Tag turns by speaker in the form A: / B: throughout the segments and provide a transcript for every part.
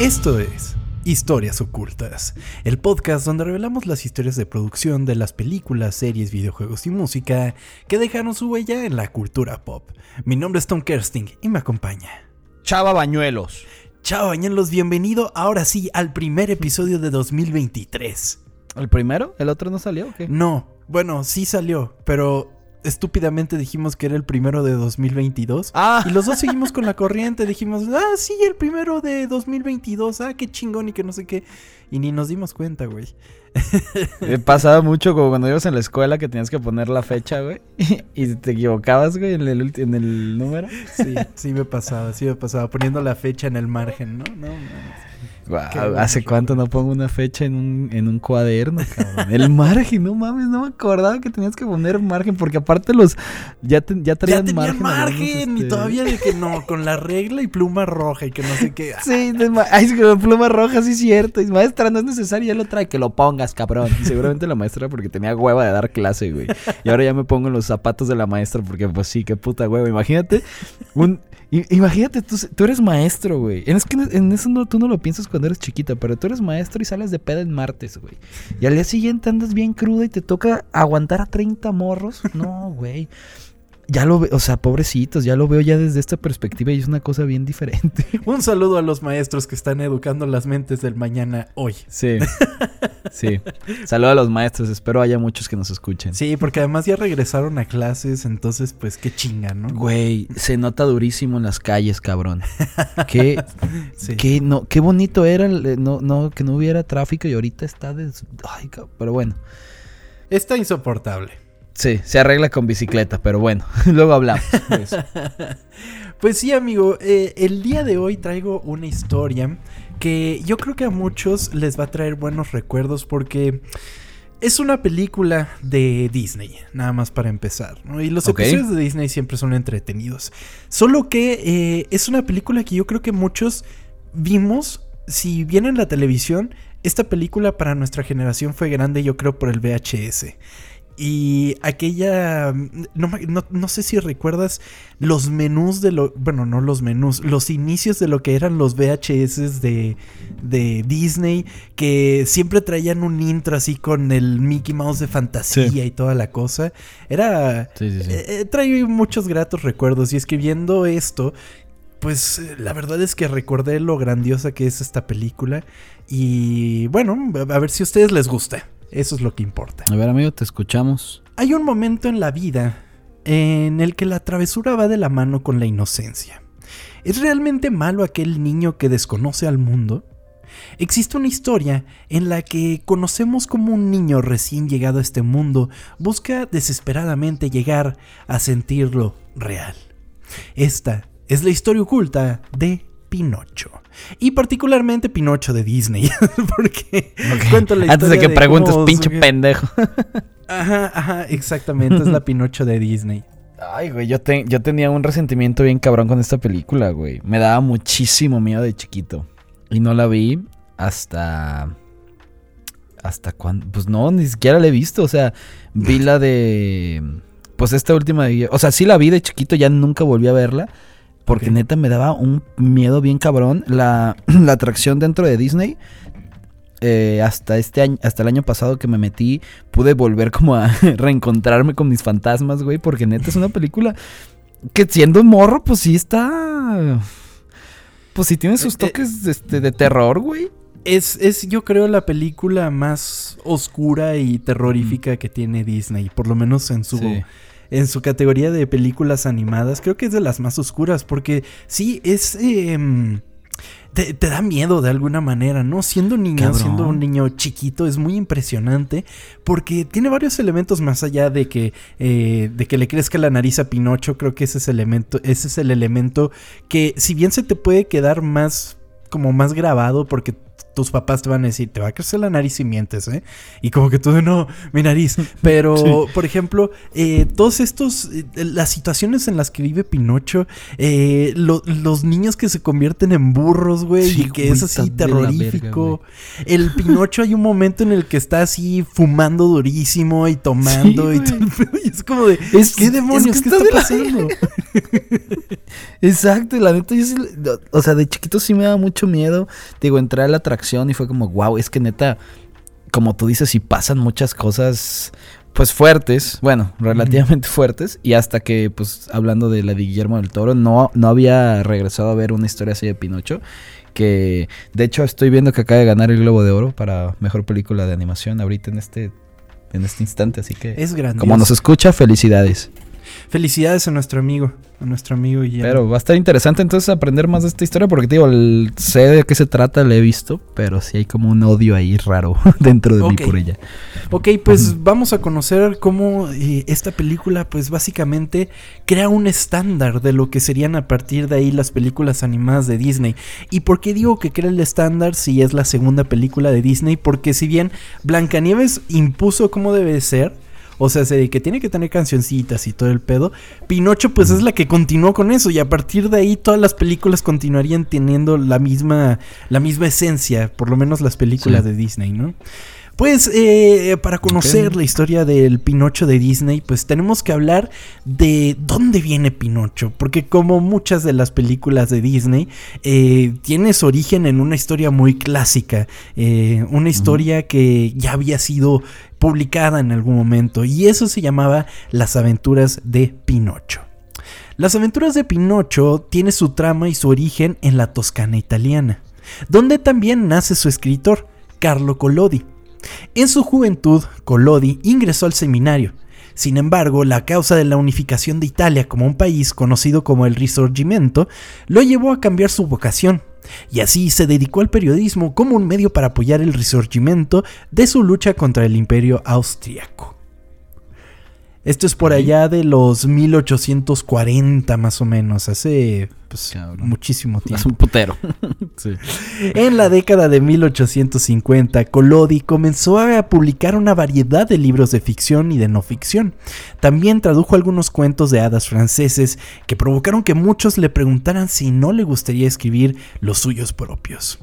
A: Esto es Historias Ocultas, el podcast donde revelamos las historias de producción de las películas, series, videojuegos y música que dejaron su huella en la cultura pop. Mi nombre es Tom Kersting y me acompaña.
B: Chava Bañuelos.
A: Chao, Bañuelos, bienvenido ahora sí al primer episodio de 2023.
B: ¿El primero? ¿El otro no salió o qué?
A: No, bueno, sí salió, pero estúpidamente dijimos que era el primero de 2022.
B: Ah.
A: Y los dos seguimos con la corriente. Dijimos, ah, sí, el primero de 2022. Ah, qué chingón y que no sé qué. Y ni nos dimos cuenta, güey.
B: Me pasaba mucho como cuando ibas en la escuela que tenías que poner la fecha, güey. Y te equivocabas, güey, en el, en el número.
A: Sí, sí me pasaba, sí me pasaba. Poniendo la fecha en el margen, ¿no? No, no.
B: ¿Hace cuánto no pongo una fecha en un, en un cuaderno, cabrón? El margen, no mames, no me acordaba que tenías que poner margen, porque aparte los ya, te- ya
A: Ya
B: traían
A: tenían
B: margen.
A: margen,
B: algunos,
A: y
B: este-
A: todavía de que no, con la regla y pluma roja y que no sé qué.
B: Sí, ay, con pluma roja, sí es cierto. Y maestra, no es necesario, ya lo trae, que lo pongas, cabrón. Y seguramente la maestra porque tenía hueva de dar clase, güey. Y ahora ya me pongo en los zapatos de la maestra porque, pues sí, qué puta hueva. Imagínate, un... Imagínate, tú, tú eres maestro, güey. Es que en eso no, tú no lo piensas cuando eres chiquita, pero tú eres maestro y sales de peda en martes, güey. Y al día siguiente andas bien cruda y te toca aguantar a 30 morros. No, güey. Ya lo veo, o sea, pobrecitos, ya lo veo ya desde esta perspectiva y es una cosa bien diferente.
A: Un saludo a los maestros que están educando las mentes del mañana hoy.
B: Sí. Sí. Saludos a los maestros. Espero haya muchos que nos escuchen.
A: Sí, porque además ya regresaron a clases, entonces pues qué chinga, ¿no?
B: Güey, se nota durísimo en las calles, cabrón. Qué,
A: Sí.
B: qué, no, qué bonito era el- no, no, que no hubiera tráfico y ahorita está des... Ay, pero bueno.
A: Está insoportable.
B: Sí, se arregla con bicicleta, pero bueno, luego hablamos. de eso.
A: Pues sí, amigo, eh, el día de hoy traigo una historia que yo creo que a muchos les va a traer buenos recuerdos porque es una película de Disney, nada más para empezar, ¿no? Y los episodios de Disney siempre son entretenidos. Solo que eh, es una película que yo creo que muchos vimos, si bien en la televisión, esta película para nuestra generación fue grande, yo creo, por el VHS. Y aquella, no, no- no sé si recuerdas los menús de lo, bueno, no los menús, los inicios de lo que eran los VHS de, de Disney, que siempre traían un intro así con el Mickey Mouse de fantasía
B: Sí.
A: y toda la cosa. Era,
B: Sí, sí, sí.
A: eh, trae muchos gratos recuerdos y es que viendo esto, pues la verdad es que recordé lo grandiosa que es esta película y bueno, a ver si a ustedes les gusta. Eso es lo que importa.
B: A ver, amigo, te escuchamos.
A: Hay un momento en la vida en el que la travesura va de la mano con la inocencia. ¿Es realmente malo aquel niño que desconoce al mundo? Existe una historia en la que conocemos como un niño recién llegado a este mundo busca desesperadamente llegar a sentirlo real. Esta es la historia oculta de Pinocho. Y particularmente Pinocho de Disney. Porque cuento la
B: Antes de que preguntes,
A: cómo
B: pinche pendejo.
A: Ajá, ajá, exactamente. Es la Pinocho de Disney.
B: Ay, güey, yo, te- yo tenía un resentimiento bien cabrón con esta película, güey. Me daba muchísimo miedo de chiquito. Y no la vi hasta... ¿Hasta cuándo? Pues no, ni siquiera la he visto. O sea, vi la de... Pues esta última de... O sea, sí la vi de chiquito, ya nunca volví a verla. Porque neta me daba un miedo bien cabrón. La, la atracción dentro de Disney. eh, hasta este año, hasta el año pasado que me metí, pude volver como a reencontrarme con mis fantasmas, güey. Porque neta es una película que siendo morro, pues sí está. Pues sí tiene sus
A: Eh, eh.
B: toques este, de terror, güey.
A: Es, es, yo creo, la película más oscura y terrorífica que tiene Disney. Por lo menos en su,
B: Sí.
A: En su categoría de películas animadas. Creo que es de las más oscuras. Porque sí, es. em, te, te da miedo de alguna manera, ¿no? Siendo un niño,
B: Cabrón.
A: siendo un niño chiquito, es muy impresionante. Porque tiene varios elementos más allá de que, eh, de que le crezca la nariz a Pinocho. Creo que ese es, elemento, ese es el elemento que, si bien se te puede quedar más. como más grabado. Porque tus papás te van a decir, te va a crecer la nariz y mientes, ¿eh? Y como que tú, no, mi nariz. Pero,
B: Sí.
A: por ejemplo, eh, todos estos, eh, las situaciones en las que vive Pinocho, eh, lo- los niños que se convierten en burros, güey,
B: Sí,
A: y que
B: güey,
A: es así
B: verga,
A: terrorífico. el Pinocho hay un momento en el que está así fumando durísimo y tomando
B: Sí,
A: y, todo y es como de,
B: Es-
A: ¿qué demonios?
B: es que
A: ¿Qué
B: está
A: pasando?
B: Exacto, y la neta, yo sí, o sea, de chiquito sí me daba mucho miedo. Digo, entré a la atracción y fue como, wow, es que neta, como tú dices, sí pasan muchas cosas, pues fuertes, bueno, relativamente fuertes. Y hasta que, pues, hablando de la de Guillermo del Toro, no, no había regresado a ver una historia así de Pinocho. Que de hecho estoy viendo que acaba de ganar el Globo de Oro para mejor película de animación ahorita en este, en este instante. Así que,
A: Es grande.
B: como nos escucha, felicidades.
A: Felicidades a nuestro amigo, a nuestro amigo Guillermo.
B: Pero va a estar interesante entonces aprender más de esta historia porque te digo, el- sé de qué se trata, la he visto, pero sí hay como un odio ahí raro dentro de
A: Ok.
B: mí por ella.
A: Ok, pues vamos a conocer cómo eh, esta película, pues básicamente crea un estándar de lo que serían a partir de ahí las películas animadas de Disney. ¿Y por qué digo que crea el estándar si es la segunda película de Disney? Porque si bien Blancanieves impuso cómo debe ser, o sea, se- que tiene que tener cancioncitas y todo el pedo. Pinocho, pues es la que continuó con eso. Y a partir de ahí, todas las películas continuarían teniendo la misma, la misma esencia. Por lo menos las películas
B: Sí.
A: de Disney, ¿no? Pues eh, para conocer la historia del Pinocho de Disney, pues tenemos que hablar de dónde viene Pinocho, porque como muchas de las películas de Disney, eh, tiene su origen en una historia muy clásica, eh, una historia que ya había sido publicada en algún momento, y eso se llamaba Las aventuras de Pinocho. Las aventuras de Pinocho tiene su trama y su origen en la Toscana italiana, donde también nace su escritor, Carlo Collodi. En su juventud, Collodi ingresó al seminario. Sin embargo, la causa de la unificación de Italia como un país conocido como el Risorgimento lo llevó a cambiar su vocación, y así se dedicó al periodismo como un medio para apoyar el Risorgimento de su lucha contra el imperio austriaco. Esto es por allá de los 1840 más o menos, hace pues, muchísimo
B: Es
A: tiempo.
B: un putero. sí.
A: En la década de 1850, Collodi comenzó a publicar una variedad de libros de ficción y de no ficción. También tradujo algunos cuentos de hadas franceses que provocaron que muchos le preguntaran si no le gustaría escribir los suyos propios.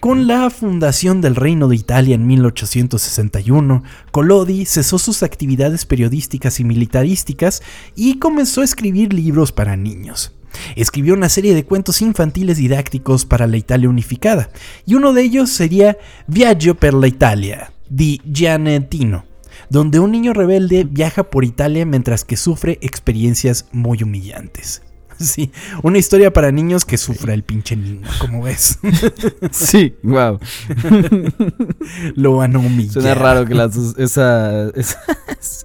A: Con la fundación del Reino de Italia en 1861, Collodi cesó sus actividades periodísticas y militarísticas y comenzó a escribir libros para niños. Escribió una serie de cuentos infantiles didácticos para la Italia unificada, y uno de ellos sería Viaggio per la Italia, di Giannettino, donde un niño rebelde viaja por Italia mientras que sufre experiencias muy humillantes. Sí, una historia para niños que sufra el pinche niño, como ves.
B: Sí, wow.
A: Lo van a humillar.
B: Suena raro que las dos- esa, esa-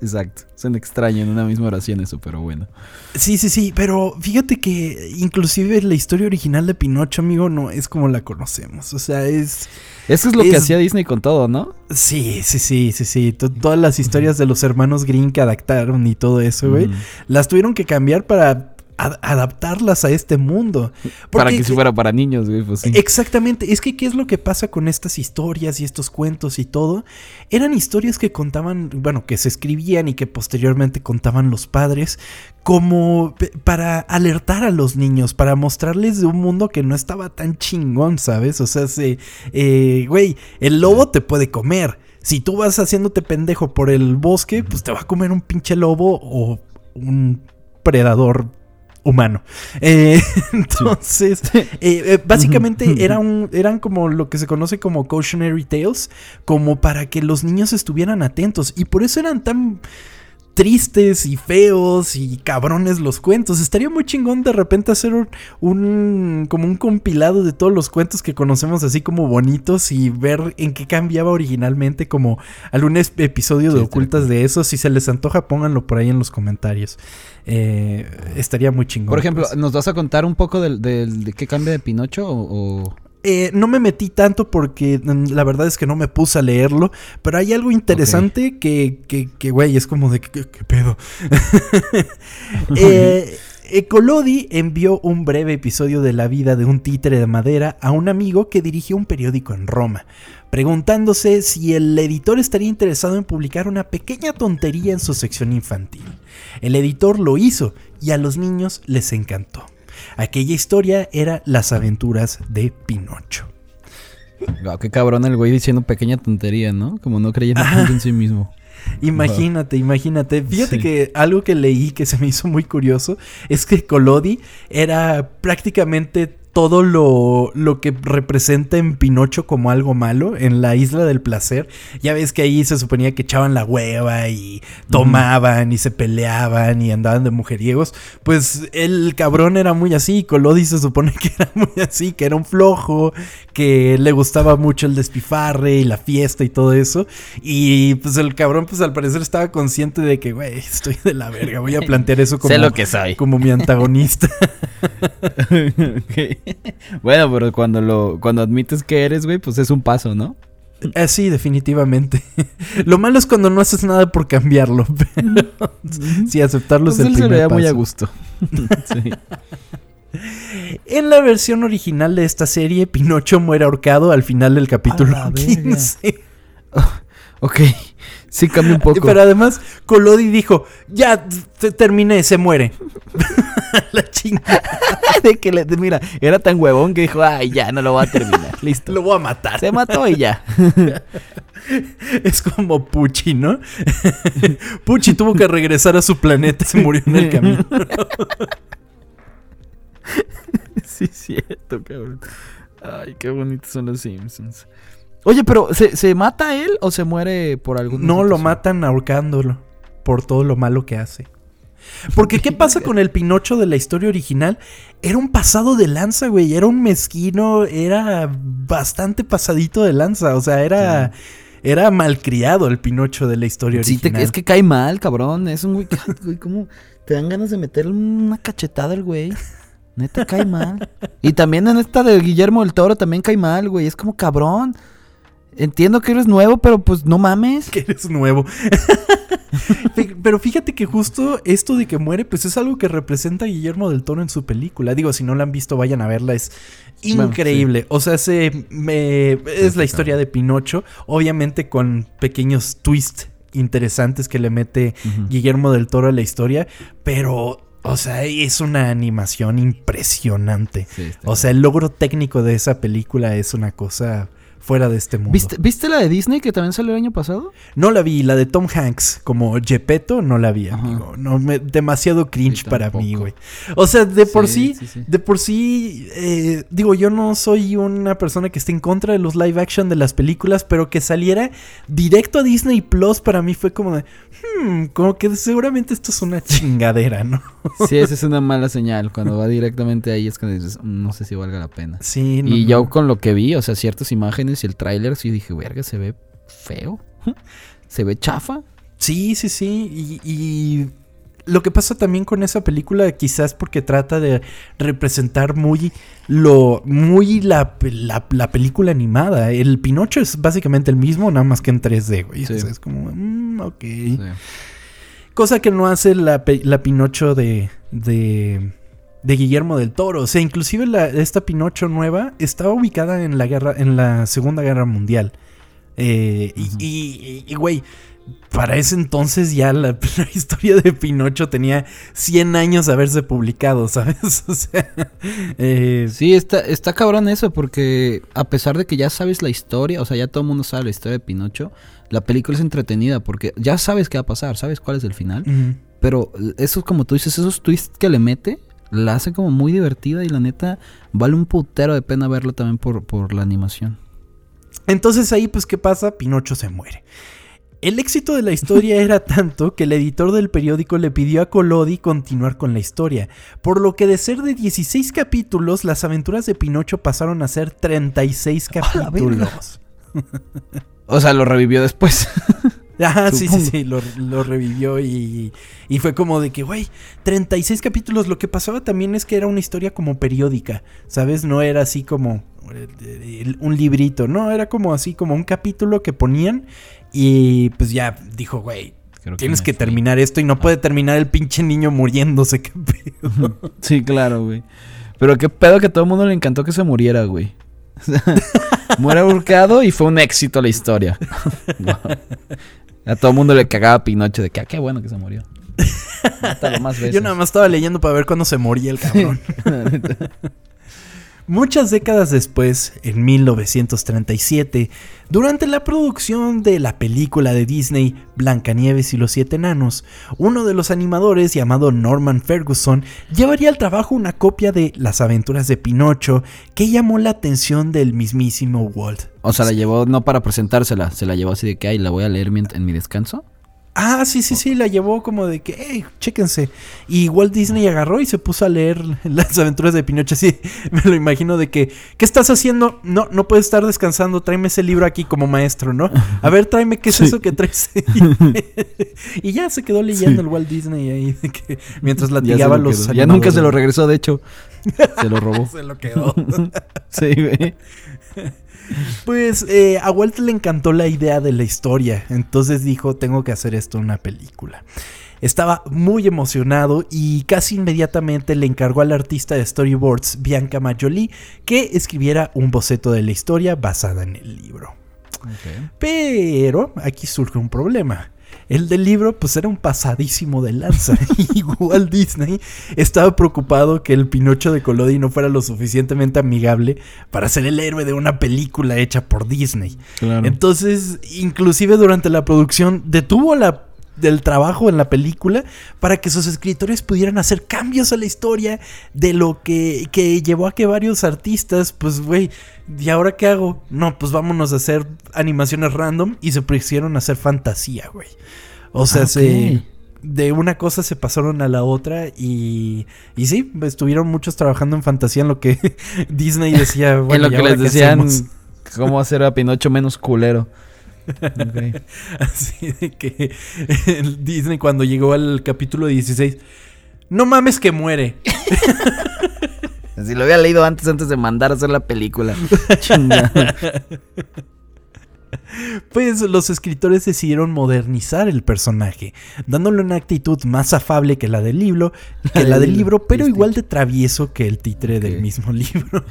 B: exacto. Suena extraño en una misma oración eso, pero bueno.
A: Sí, sí, sí, pero fíjate que inclusive la historia original de Pinocho, amigo, no es como la conocemos. O sea, es...
B: Eso es lo que hacía Disney con todo, ¿no?
A: Sí, sí, sí, sí, sí. To- todas las historias de los hermanos Green que adaptaron y todo eso, güey, las tuvieron que cambiar para ad- adaptarlas a este mundo.
B: Para que si fuera para niños, güey, pues sí.
A: Exactamente, es que qué es lo que pasa con estas historias y estos cuentos y todo. Eran historias que contaban, bueno, que se escribían y que posteriormente contaban los padres como para alertar a los niños, para mostrarles de un mundo que no estaba tan chingón, ¿sabes? O sea, se, eh, güey, el lobo te puede comer. Si tú vas haciéndote pendejo por el bosque, pues te va a comer un pinche lobo o un predador humano. Eh, entonces, eh, eh, básicamente era un, eran como lo que se conoce como cautionary tales, como para que los niños estuvieran atentos. Y por eso eran tan tristes y feos y cabrones los cuentos. Estaría muy chingón de repente hacer un, un- como un compilado de todos los cuentos que conocemos así como bonitos y ver en qué cambiaba originalmente como algún episodio de
B: Sí,
A: ocultas de eso. Si se les antoja, pónganlo por ahí en los comentarios. Eh, estaría muy chingón.
B: Por ejemplo,
A: pues.
B: ¿nos vas a contar un poco del, del- de qué cambia de Pinocho o...? o-
A: Eh, no me metí tanto porque mm, la verdad es que no me puse a leerlo, pero hay algo interesante que, que, que, güey, es como de, ¿qué, qué pedo? eh, Collodi envió un breve episodio de la vida de un títere de madera a un amigo que dirigía un periódico en Roma, preguntándose si el editor estaría interesado en publicar una pequeña tontería en su sección infantil. El editor lo hizo y a los niños les encantó. Aquella historia era Las aventuras de Pinocho.
B: Guau, qué cabrón el güey diciendo pequeña tontería, ¿no? Como no creyendo en sí mismo.
A: Imagínate, imagínate. Fíjate que algo que leí que se me hizo muy curioso es que Colodi era prácticamente todo lo, lo, que representa en Pinocho como algo malo en la isla del placer. Ya ves que ahí se suponía que echaban la hueva y tomaban y se peleaban y andaban de mujeriegos. Pues el cabrón era muy así. Colodi se supone que era muy así, que era un flojo, que le gustaba mucho el despifarre y la fiesta y todo eso. Y pues el cabrón, pues al parecer estaba consciente de que, güey, estoy de la verga. Voy a plantear eso como,
B: lo que soy.
A: como mi antagonista.
B: bueno, pero cuando lo cuando admites que eres, güey, pues es un paso, ¿no?
A: Eh, sí, definitivamente. Lo malo es cuando no haces nada por cambiarlo. Pero sí, aceptarlo es
B: Pues
A: el
B: él se
A: primer
B: veía muy a
A: paso.
B: gusto. Sí.
A: En la versión original de esta serie, Pinocho muere ahorcado al final del capítulo
B: A la verga.
A: 15.
B: Ok. Sí cambia un poco.
A: Pero además, Colodi dijo: Ya te- terminé, se muere. la chinga.
B: de que le, de- mira, era tan huevón que dijo, ay, ya, no lo voy a terminar. Listo.
A: Lo voy a matar.
B: Se mató y ya.
A: Es como Pucci, ¿no? Pucci tuvo que regresar a su planeta y se murió en el camino.
B: sí, cierto, cabrón. Ay, qué bonitos son los Simpsons. Oye, pero ¿se, se mata él o se muere por algún
A: No lo matan ahorcándolo por todo lo malo que hace. Porque ¿qué pasa con el Pinocho de la historia original? Era un pasado de lanza, güey. Era un mezquino, era bastante pasadito de lanza. O sea, era, era malcriado el Pinocho de la historia
B: Sí,
A: original.
B: es que cae mal, cabrón. Es un güey, güey, ¿cómo te dan ganas de meterle una cachetada al güey? Neta, cae mal. Y también en esta de Guillermo del Toro también cae mal, güey. Es como cabrón. Entiendo que eres nuevo, pero pues no mames.
A: que eres nuevo. Pero fíjate que justo esto de que muere, pues es algo que representa a Guillermo del Toro en su película. Digo, si no la han visto, vayan a verla. Es
B: Bueno,
A: increíble. O sea, se, me- es la historia de Pinocho, obviamente con pequeños twists interesantes que le mete. Guillermo del Toro a la historia, pero, o sea, es una animación impresionante.
B: Sí,
A: O sea, el logro técnico de esa película es una cosa fuera de este mundo.
B: ¿Viste, ¿Viste la de Disney que también salió el año pasado?
A: No la vi, la de Tom Hanks como Gepetto no la vi, amigo. No, me- demasiado cringe
B: Sí,
A: para mí, güey. O sea, de por sí,
B: Sí, sí, sí.
A: de por sí, eh, digo, yo no soy una persona que esté en contra de los live action de las películas, pero que saliera directo a Disney Plus para mí fue como de, hmm, como que seguramente esto es una chingadera, ¿no?
B: Sí, esa es una mala señal. Cuando va directamente ahí es cuando dices, "Mm, no sé si valga la pena.
A: Sí, no,
B: y
A: no.
B: yo con lo que vi, o sea, ciertas imágenes y el tráiler, sí dije, verga, se ve feo. Se ve chafa.
A: Sí, sí, sí. Y, y lo que pasa también con esa película, quizás porque trata de representar muy lo. muy la, la, la película animada. El Pinocho es básicamente el mismo, nada más que en 3D, güey.
B: Sí.
A: O sea, es como. mm, ok. Cosa que no hace la, la Pinocho de. de. De Guillermo del Toro. O sea, inclusive la, esta Pinocho nueva estaba ubicada en la guerra. en la Segunda Guerra Mundial. Eh, y- güey, para ese entonces ya la, la historia de Pinocho tenía 100 años de haberse publicado, ¿sabes? O sea, eh,
B: Sí, está, está cabrón eso, porque a pesar de que ya sabes la historia, o sea, ya todo el mundo sabe la historia de Pinocho, la película es entretenida porque ya sabes qué va a pasar, sabes cuál es el final, pero eso, como tú dices, esos twists que le mete, la hace como muy divertida y la neta vale un putero de pena verlo también por, por la animación.
A: Entonces ahí, pues, ¿qué pasa? Pinocho se muere. El éxito de la historia era tanto que el editor del periódico le pidió a Collodi continuar con la historia, por lo que de ser de 16 capítulos, las aventuras de Pinocho pasaron a ser 36
B: la verga!
A: capítulos.
B: O sea, lo revivió después.
A: Ajá, sí, sí, sí, lo, lo revivió y, y fue como de que, güey, 36 capítulos. Lo que pasaba también es que era una historia como periódica, ¿sabes? No era así como eh, un librito, no, era como así, como un capítulo que ponían y pues ya dijo, güey, tienes que terminar esto y no puede terminar el pinche niño muriéndose, qué pedo.
B: Sí, claro, güey. Pero qué pedo que a todo el mundo le encantó que se muriera, güey. O sea, Muere ahorcado y fue un éxito la historia. Wow. A todo el mundo le cagaba Pinocho de que, ah, qué bueno que se murió. Mátalo más veces.
A: Yo nada más estaba leyendo para ver cuándo se moría el cabrón. Muchas décadas después, en 1937, durante la producción de la película de Disney Blancanieves y los Siete Enanos, uno de los animadores llamado Norman Ferguson llevaría al trabajo una copia de Las aventuras de Pinocho que llamó la atención del mismísimo Walt.
B: O sea, la llevó no para presentársela, se la llevó así de que, ay, la voy a leer en mi descanso.
A: Ah, sí, sí, sí, la llevó como de que, hey, chéquense. Y Walt Disney agarró y se puso a leer las aventuras de Pinocho. Así me lo imagino de que, ¿qué estás haciendo? No, no puedes estar descansando, tráeme ese libro aquí como maestro, ¿no? A ver, tráeme, ¿qué es eso que traes? y ya se quedó leyendo el Walt Disney ahí, de que, mientras latigaba los.
B: Ya nunca se lo regresó, de hecho. Se lo robó.
A: se lo quedó.
B: sí, güey.
A: Pues eh, a Walt le encantó la idea de la historia, entonces dijo, tengo que hacer esto en una película. Estaba muy emocionado y casi inmediatamente le encargó al artista de storyboards Bianca Majoli que escribiera un boceto de la historia basada en el libro. Pero aquí surge un problema. El del libro, pues era un pasadísimo de lanza. Igual Disney estaba preocupado que el Pinocho de Collodi no fuera lo suficientemente amigable para ser el héroe de una película hecha por Disney. Entonces, inclusive durante la producción, detuvo la del trabajo en la película para que sus escritores pudieran hacer cambios a la historia de lo que, que llevó a que varios artistas, pues, güey, ¿y ahora qué hago? No, pues vámonos a hacer animaciones random y se pusieron a hacer fantasía, güey. O sea, se de una cosa se pasaron a la otra y, y sí, estuvieron muchos trabajando en fantasía en lo que Disney decía.
B: en lo que les decían cómo hacer a Pinocho menos culero.
A: Así de que Disney cuando llegó al capítulo 16, no mames que muere.
B: Si lo había leído antes, antes de mandar a hacer la película.
A: Pues los escritores decidieron modernizar el personaje, dándole una actitud más afable que la del libro, que la del libro, pero igual de travieso que el titre del mismo libro.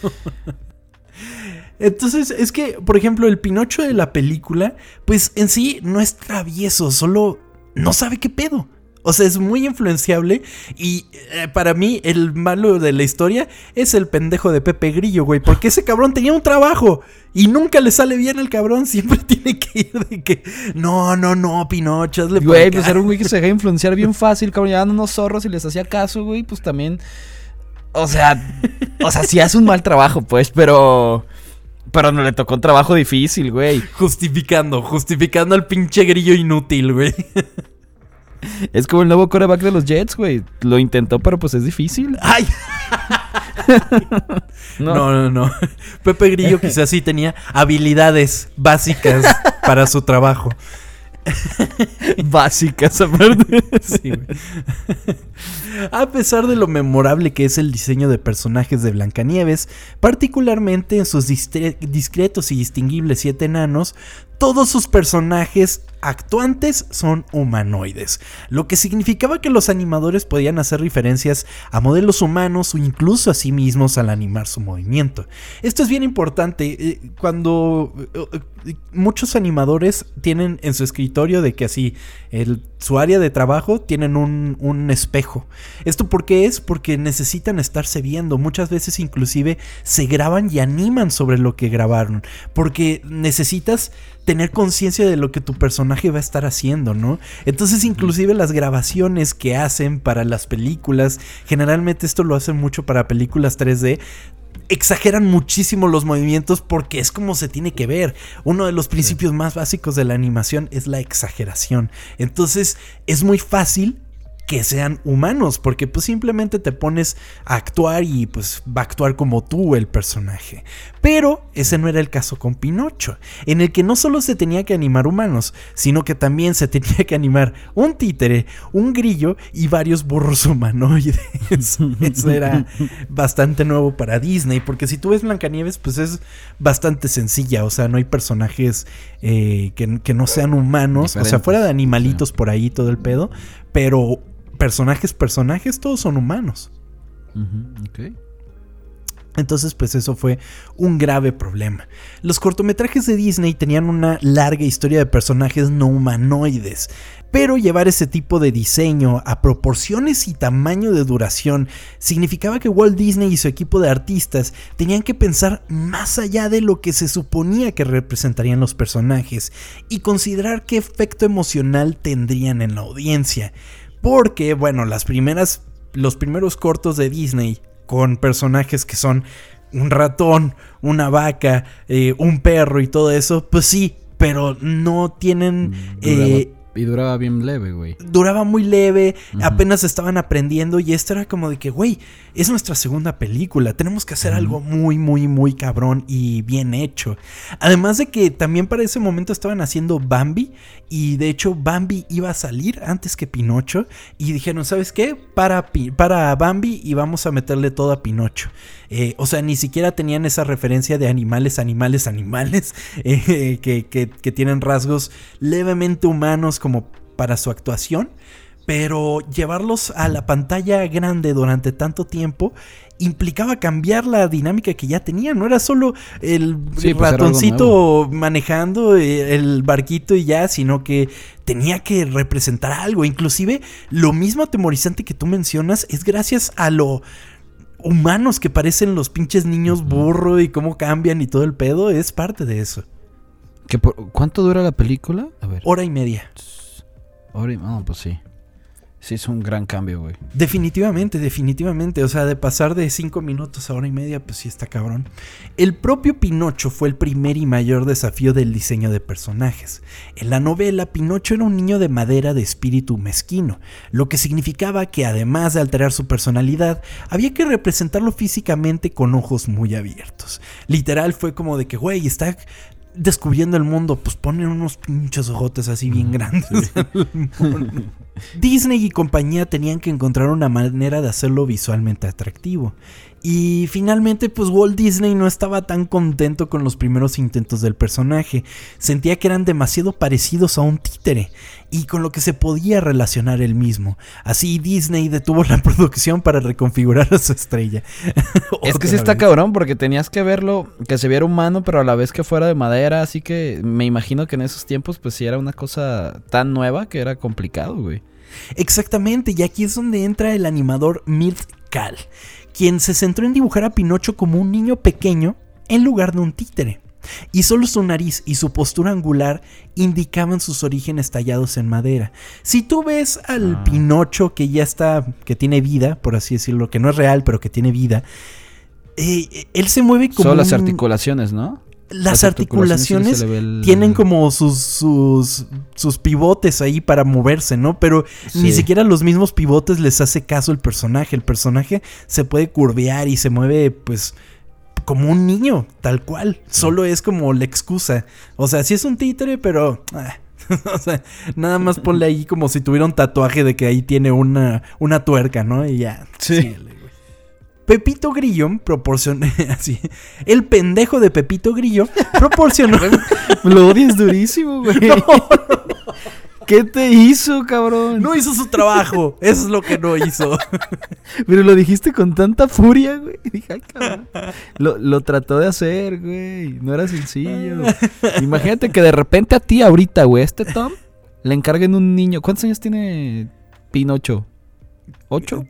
A: Entonces, es que, por ejemplo, el Pinocho de la película, pues en sí no es travieso, solo no sabe qué pedo. O sea, es muy influenciable. Y eh, para mí, el malo de la historia es el pendejo de Pepe Grillo, güey. Porque ese cabrón tenía un trabajo. Y nunca le sale bien al cabrón. Siempre tiene que ir de que. No, no, no, Pinocho.
B: Güey, pues era un güey que se dejaba influenciar bien fácil, cabrón. Ya unos zorros y les hacía caso, güey. Pues también. O sea. o sea, sí hace un mal trabajo, pues, pero. Pero no le tocó un trabajo difícil, güey.
A: Justificando, justificando al pinche grillo inútil, güey.
B: Es como el nuevo coreback de los Jets, güey. Lo intentó, pero pues es difícil.
A: ¡Ay! no. no, no, Pepe Grillo quizás sí tenía habilidades básicas para su trabajo.
B: Básicas, aparte. Sí, güey.
A: A pesar de lo memorable que es el diseño de personajes de Blancanieves, particularmente en sus discretos y distinguibles siete enanos, todos sus personajes actuantes son humanoides, lo que significaba que los animadores podían hacer referencias a modelos humanos o incluso a sí mismos al animar su movimiento. Esto es bien importante eh, cuando eh, muchos animadores tienen en su escritorio de que así el, su área de trabajo tienen un, un espejo. ¿Esto por qué es? Porque necesitan estarse viendo, muchas veces inclusive se graban y animan sobre lo que grabaron, porque necesitas tener conciencia de lo que tu personaje va a estar haciendo, ¿no? Entonces, inclusive las grabaciones que hacen para las películas, generalmente esto lo hacen mucho para películas 3D, exageran muchísimo los movimientos porque es como se tiene que ver. Uno de los principios más básicos de la animación es la exageración. Entonces, es muy fácil que sean humanos, porque pues simplemente te pones a actuar y pues va a actuar como tú el personaje. Pero ese no era el caso con Pinocho, en el que no solo se tenía que animar humanos, sino que también se tenía que animar un títere, un grillo y varios burros humanoides. Eso era bastante nuevo para Disney, porque si tú ves Blancanieves, pues es bastante sencilla, o sea, no hay personajes eh, que, no sean humanos, o sea, fuera de animalitos por ahí todo el pedo, pero personajes, personajes, todos son humanos. Entonces, pues eso fue un grave problema. Los cortometrajes de Disney tenían una larga historia de personajes no humanoides, pero llevar ese tipo de diseño a proporciones y tamaño de duración significaba que Walt Disney y su equipo de artistas tenían que pensar más allá de lo que se suponía que representarían los personajes y considerar qué efecto emocional tendrían en la audiencia. Porque, bueno, las primeras, los primeros cortos de Disney con personajes que son un ratón, una vaca, eh, un perro y todo eso, pues sí, pero no tienen... Eh,
B: y duraba bien leve, güey.
A: Duraba muy leve, apenas estaban aprendiendo y esto era como de que, güey, es nuestra segunda película, tenemos que hacer algo muy, muy, muy cabrón y bien hecho. Además de que también para ese momento estaban haciendo Bambi y de hecho Bambi iba a salir antes que Pinocho y dijeron, ¿sabes qué? Para, para Bambi y vamos a meterle todo a Pinocho. Eh, o sea, ni siquiera tenían esa referencia de animales, animales, animales, eh, que, que tienen rasgos levemente humanos como para su actuación pero llevarlos a la pantalla grande durante tanto tiempo implicaba cambiar la dinámica que ya tenían. No era solo el
B: Sí, pues,
A: ratoncito manejando eh, el barquito y ya, sino que tenía que representar algo. Inclusive, lo mismo atemorizante que tú mencionas es gracias a lo humanos que parecen los pinches niños burro y cómo cambian y todo el pedo. Es parte de eso.
B: ¿Qué por- ¿Cuánto dura la película? A ver.
A: Hora y media.
B: Ahora, no, pues sí. Sí, es un gran cambio, güey.
A: Definitivamente, definitivamente. O sea, de pasar de 5 minutos a hora y media, pues sí está cabrón. El propio Pinocho fue el primer y mayor desafío del diseño de personajes. En la novela, Pinocho era un niño de madera de espíritu mezquino, lo que significaba que además de alterar su personalidad, había que representarlo físicamente con ojos muy abiertos. Literal fue como de que, güey, está descubriendo el mundo, pues ponen unos pinches ojotes así bien grandes. Disney y compañía tenían que encontrar una manera de hacerlo visualmente atractivo. Y finalmente, pues Walt Disney no estaba tan contento con los primeros intentos del personaje. Sentía que eran demasiado parecidos a un títere y con lo que se podía relacionar él mismo. Así Disney detuvo la producción para reconfigurar a su estrella.
B: Es que sí está cabrón porque tenías que verlo, que se viera humano, pero a la vez que fuera de madera. Así que me imagino que en esos tiempos, pues sí era una cosa tan nueva que era complicado, güey.
A: Exactamente, y aquí es donde entra el animador Milt Kahl, quien se centró en dibujar a Pinocho como un niño pequeño en lugar de un títere. Y solo su nariz y su postura angular indicaban sus orígenes tallados en madera. Si tú ves al
B: Ah.
A: Pinocho que ya está, que tiene vida, por así decirlo, que no es real, pero que tiene vida, eh, él se mueve como
B: Solo las
A: un-
B: articulaciones, ¿no?
A: Las
B: Las articulaciones el-
A: tienen como sus, sus, sus pivotes ahí para moverse, ¿no? Pero ni siquiera los mismos pivotes les hace caso el personaje. El personaje se puede curvear y se mueve, pues, como un niño, tal cual. Solo es como la excusa. O sea, sí es un títere, pero... ah, o sea, nada más ponle ahí como si tuviera un tatuaje de que ahí tiene una, una tuerca, ¿no? Y ya.
B: Sí.
A: síguele. Pepito Grillo proporcionó así. El pendejo de Pepito Grillo proporcionó.
B: Lo odias durísimo, güey. ¿Qué te hizo, cabrón?
A: no hizo su trabajo. Eso es lo que no hizo.
B: Pero lo dijiste con tanta furia, güey. Dije, ay, cabrón. Lo, lo trató de hacer, güey. No era sencillo. Imagínate que de repente a ti ahorita, güey, este Tom, le encarguen un niño. ¿Cuántos años tiene Pinocho? ¿Ocho?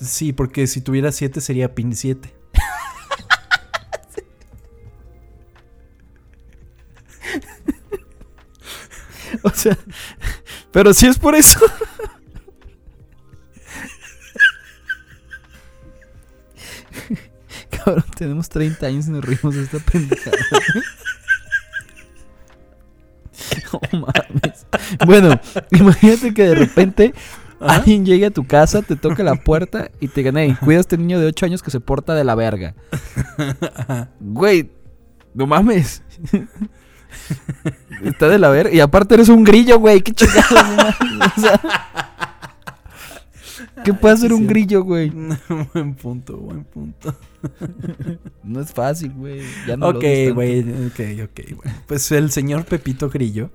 A: Sí, porque si tuviera siete sería pin 7.
B: O sea, pero si es por eso. Cabrón, tenemos 30 años y nos rimos de esta pendejada. No mames. Bueno, imagínate que de repente
A: Ajá.
B: alguien llegue a tu casa, te toque la puerta y te gane, cuida a este niño de 8 años que se porta de la verga. Güey, no mames. Está de la verga. Y aparte eres un grillo, güey. Qué mames. O sea, ¿Qué puede hacer un grillo, güey?
A: buen punto, buen punto.
B: No es fácil, güey. Ya no
A: ok, güey, ok, ok, güey. Pues el señor Pepito Grillo,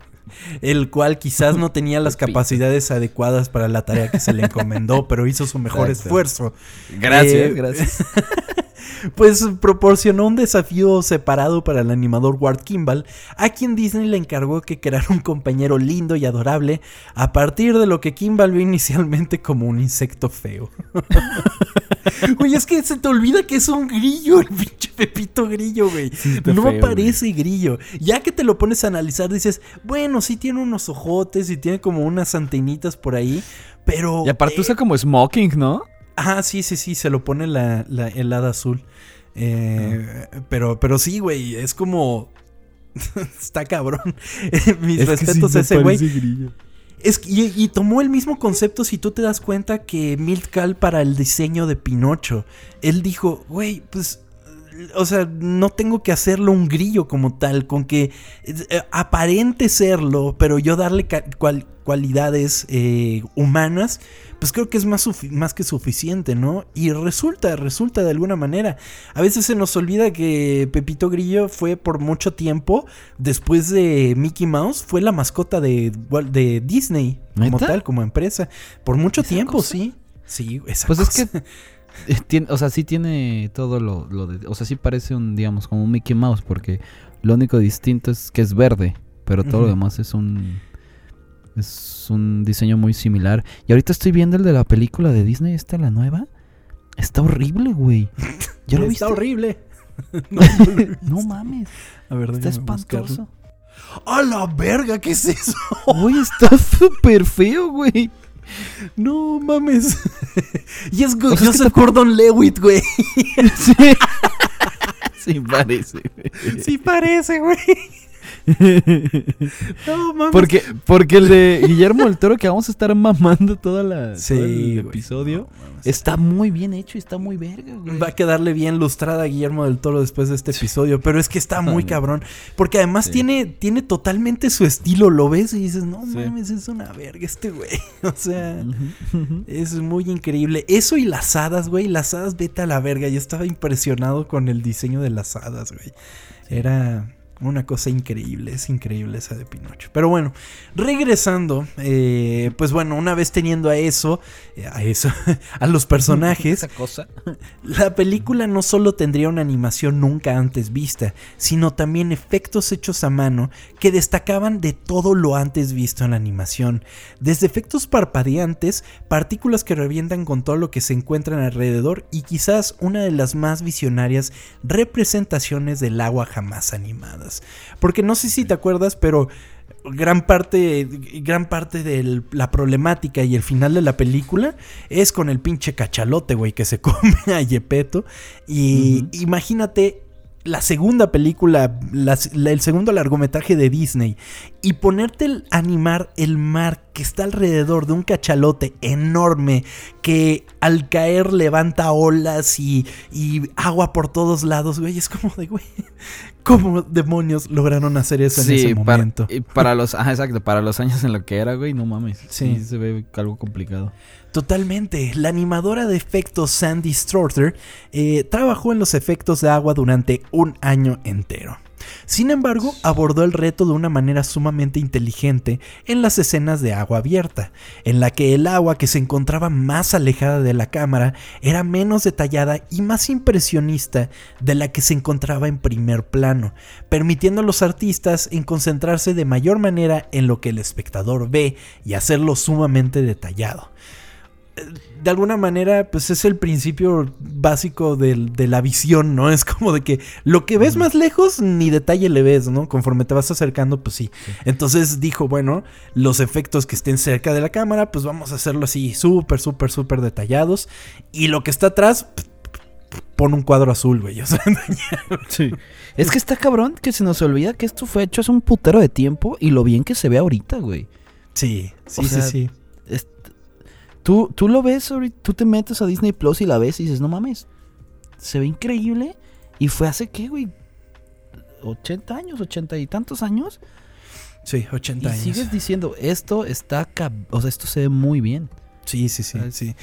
A: el cual quizás no tenía las
B: Pepito.
A: capacidades adecuadas para la tarea que se le encomendó, pero hizo su mejor
B: Exacto.
A: esfuerzo.
B: Gracias,
A: Eh,
B: gracias.
A: pues proporcionó un desafío separado para el animador Ward Kimball, a quien Disney le encargó que creara un compañero lindo y adorable a partir de lo que Kimball vio inicialmente como un insecto feo. Güey, es que se te olvida que es un grillo, el pinche Pepito Grillo, güey. no parece grillo. Ya que te lo pones a analizar, dices, bueno, sí tiene unos ojotes y tiene como unas antenitas por ahí, pero...
B: Y aparte usa como smoking, ¿no?
A: Ah, sí, sí, sí, se lo pone la, la helada azul. Eh, pero, pero sí, güey, es como. Está cabrón. Mis respetos a ese güey. Y, tomó el mismo concepto si tú te das cuenta que Miltkal para el diseño de Pinocho. Él dijo, güey, pues o sea, no tengo que hacerlo un grillo como tal, con que eh, aparente serlo, pero yo darle cualidades eh, humanas, pues creo que es más, más que suficiente, ¿no? Y resulta, resulta de alguna manera. A veces se nos olvida que Pepito Grillo fue por mucho tiempo, después de Mickey Mouse, fue la mascota de, de Disney, como tal, como empresa. Por mucho tiempo, sí. Sí, esa
B: Pues es que o sea, sí tiene todo lo, de... O sea, sí parece un, digamos, como un Mickey Mouse, porque lo único distinto es que es verde, pero todo lo demás es un... Es un diseño muy similar. Y ahorita estoy viendo el de la película de Disney, esta, la nueva. Está horrible, güey.
A: ¿Ya lo Está horrible.
B: no, mames. A ver, está espantoso.
A: ¡A la verga! ¿Qué es eso?
B: Güey, está súper feo, güey.
A: No mames. y es Joseph es Gordon Lewitt, güey.
B: sí. sí parece.
A: Sí parece, güey.
B: no, mames. Porque, porque el de Guillermo del Toro que vamos a estar mamando toda la,
A: sí, todo el
B: episodio está muy bien hecho y está muy verga,
A: güey. Va a quedarle bien lustrada a Guillermo del Toro después de este episodio, pero es que está muy cabrón. Porque además tiene, tiene totalmente su estilo, lo ves y dices, no mames, es una verga este güey. O sea, es muy increíble. Eso y las hadas, güey, las hadas vete a la verga. Yo estaba impresionado con el diseño de las hadas, güey. Era una cosa increíble, es increíble esa de Pinocho. Pero bueno, regresando, eh, pues bueno, una vez teniendo a eso, eh, a eso, a los personajes,
B: esa cosa.
A: la película no solo tendría una animación nunca antes vista, sino también efectos hechos a mano que destacaban de todo lo antes visto en la animación, desde efectos parpadeantes, partículas que revientan con todo lo que se encuentran alrededor y quizás una de las más visionarias representaciones del agua jamás animadas. Porque no sé si te acuerdas, pero gran parte, gran parte de la problemática y el final de la película es con el pinche cachalote, güey, que se come a Yepeto. Y imagínate la segunda película, el segundo largometraje de Disney y ponerte el animar el mar que está alrededor de un cachalote enorme que al caer levanta olas y, y agua por todos lados, güey, es como de, güey, ¿cómo demonios lograron hacer eso en ese momento?
B: Para, para los, exacto, para los años en lo que era, güey, no mames, sí, sí se ve algo complicado.
A: Totalmente. La animadora de efectos Sandy Strother eh, trabajó en los efectos de agua durante un año entero. Sin embargo, abordó el reto de una manera sumamente inteligente en las escenas de agua abierta, en la que el agua que se encontraba más alejada de la cámara era menos detallada y más impresionista de la que se encontraba en primer plano, permitiendo a los artistas en concentrarse de mayor manera en lo que el espectador ve y hacerlo sumamente detallado de alguna manera, pues es el principio básico de, la visión, ¿no? Es como de que lo que ves más lejos, ni detalle le ves, ¿no? Conforme te vas acercando, pues sí. Entonces dijo, bueno, los efectos que estén cerca de la cámara, pues vamos a hacerlo así, súper, súper, súper detallados. Y lo que está atrás, pon un cuadro azul, güey. O sea,
B: sí. Es que está cabrón que se nos olvida que esto fue hecho hace un putero de tiempo y lo bien que se ve ahorita, güey.
A: Sí, sí, sí, sí.
B: Tú, tú lo ves, tú te metes a Disney Plus y la ves y dices, no mames, se ve increíble. Y fue hace qué, güey, 80 años, 80 y tantos años.
A: Sí, 80 años.
B: Y sigues diciendo, esto está, o sea, esto se ve muy bien.
A: Sí, sí, sí, sí.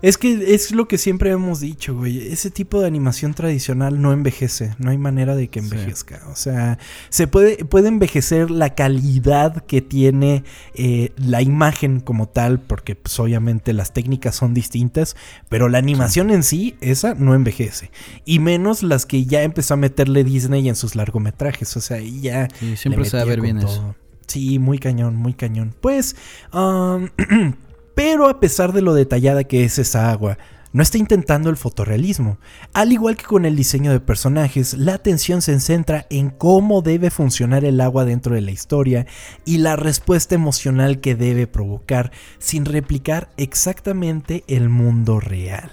A: Es que es lo que siempre hemos dicho, güey. Ese tipo de animación tradicional no envejece. No hay manera de que envejezca. O sea, se puede, puede envejecer la calidad que tiene eh, la imagen como tal, porque pues, obviamente las técnicas son distintas, pero la animación en sí, esa no envejece. Y menos las que ya empezó a meterle Disney en sus largometrajes. O sea, ya...
B: siempre se va a ver bien eso.
A: Sí, muy cañón, muy cañón. Pues... Um, Pero a pesar de lo detallada que es esa agua, no está intentando el fotorrealismo. Al igual que con el diseño de personajes, la atención se centra en cómo debe funcionar el agua dentro de la historia y la respuesta emocional que debe provocar, sin replicar exactamente el mundo real.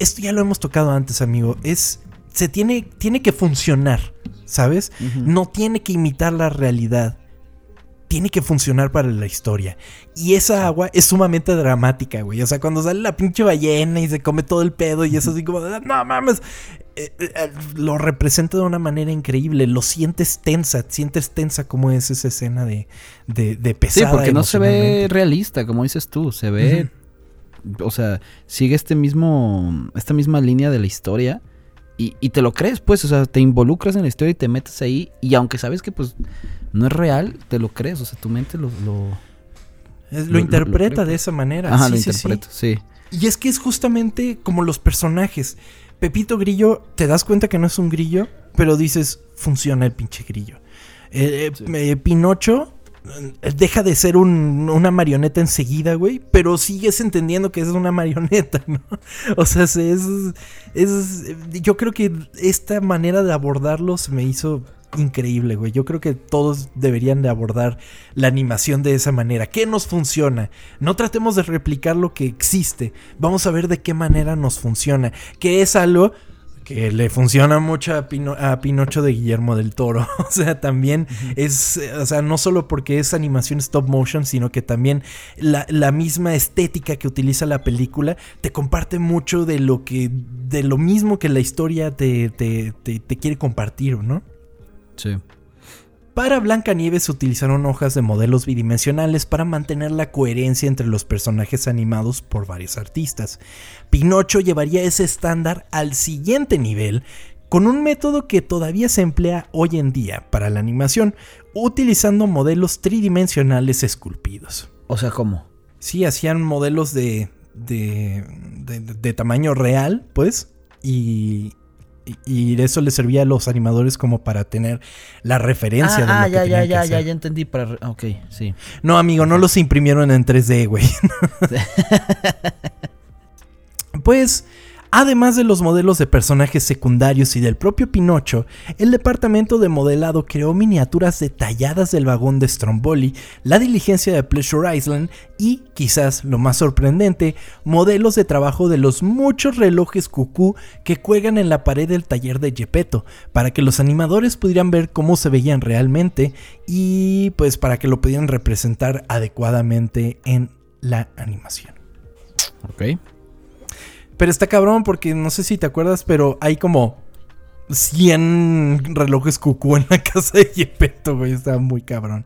A: Esto ya lo hemos tocado antes, amigo. Es. Se tiene, tiene que funcionar, ¿sabes? No tiene que imitar la realidad tiene que funcionar para la historia. Y esa agua es sumamente dramática, güey. O sea, cuando sale la pinche ballena y se come todo el pedo y es así como, no mames. Eh, eh, eh, lo representa de una manera increíble. Lo sientes tensa, sientes tensa como es esa escena de, de, de pesada.
B: Sí, porque no se ve realista, como dices tú. Se ve. O sea, sigue este mismo. Esta misma línea de la historia. Y, y, te lo crees, pues. O sea, te involucras en la historia y te metes ahí. Y aunque sabes que, pues no es real, te lo crees, o sea, tu mente lo...
A: Lo, interpreta de esa manera.
B: Ajá, lo interpreta, sí.
A: Y es que es justamente como los personajes. Pepito Grillo, te das cuenta que no es un grillo, pero dices, funciona el pinche grillo. Eh, eh, Pinocho eh, deja de ser una marioneta enseguida, güey, pero sigues entendiendo que es una marioneta, ¿no? O sea, es, es, yo creo que esta manera de abordarlos me hizo increíble, güey. Yo creo que todos deberían de abordar la animación de esa manera. ¿Qué nos funciona? No tratemos de replicar lo que existe. Vamos a ver de qué manera nos funciona. Que es algo que le funciona mucho a, Pinocho de Guillermo del Toro. o sea, también es, o sea, no solo porque es animación stop motion, sino que también la, misma estética que utiliza la película te comparte mucho de lo que, de lo mismo que la historia te, te, te quiere compartir, ¿no?
B: Sí.
A: Para Blancanieves se utilizaron hojas de modelos bidimensionales para mantener la coherencia entre los personajes animados por varios artistas. Pinocho llevaría ese estándar al siguiente nivel con un método que todavía se emplea hoy en día para la animación, utilizando modelos tridimensionales esculpidos.
B: O sea, ¿cómo?
A: Sí, hacían modelos de, de, de tamaño real, pues, y, y eso le servía a los animadores como para tener la referencia de lo
B: ah,
A: que
B: ya,
A: ya,
B: ya, ya, ya entendí. Para, ok, sí.
A: No, amigo, no los imprimieron en 3D, güey. pues Además de los modelos de personajes secundarios y del propio Pinocho, el departamento de modelado creó miniaturas detalladas del vagón de Stromboli, la diligencia de Pleasure Island y, quizás lo más sorprendente, modelos de trabajo de los muchos relojes cucú que cuelgan en la pared del taller de Gepetto, para que los animadores pudieran ver cómo se veían realmente y pues para que lo pudieran representar adecuadamente en la animación.
B: Ok.
A: Pero está cabrón porque no sé si te acuerdas, pero hay como 100 relojes cucú en la casa de Yepeto, güey. Está muy cabrón.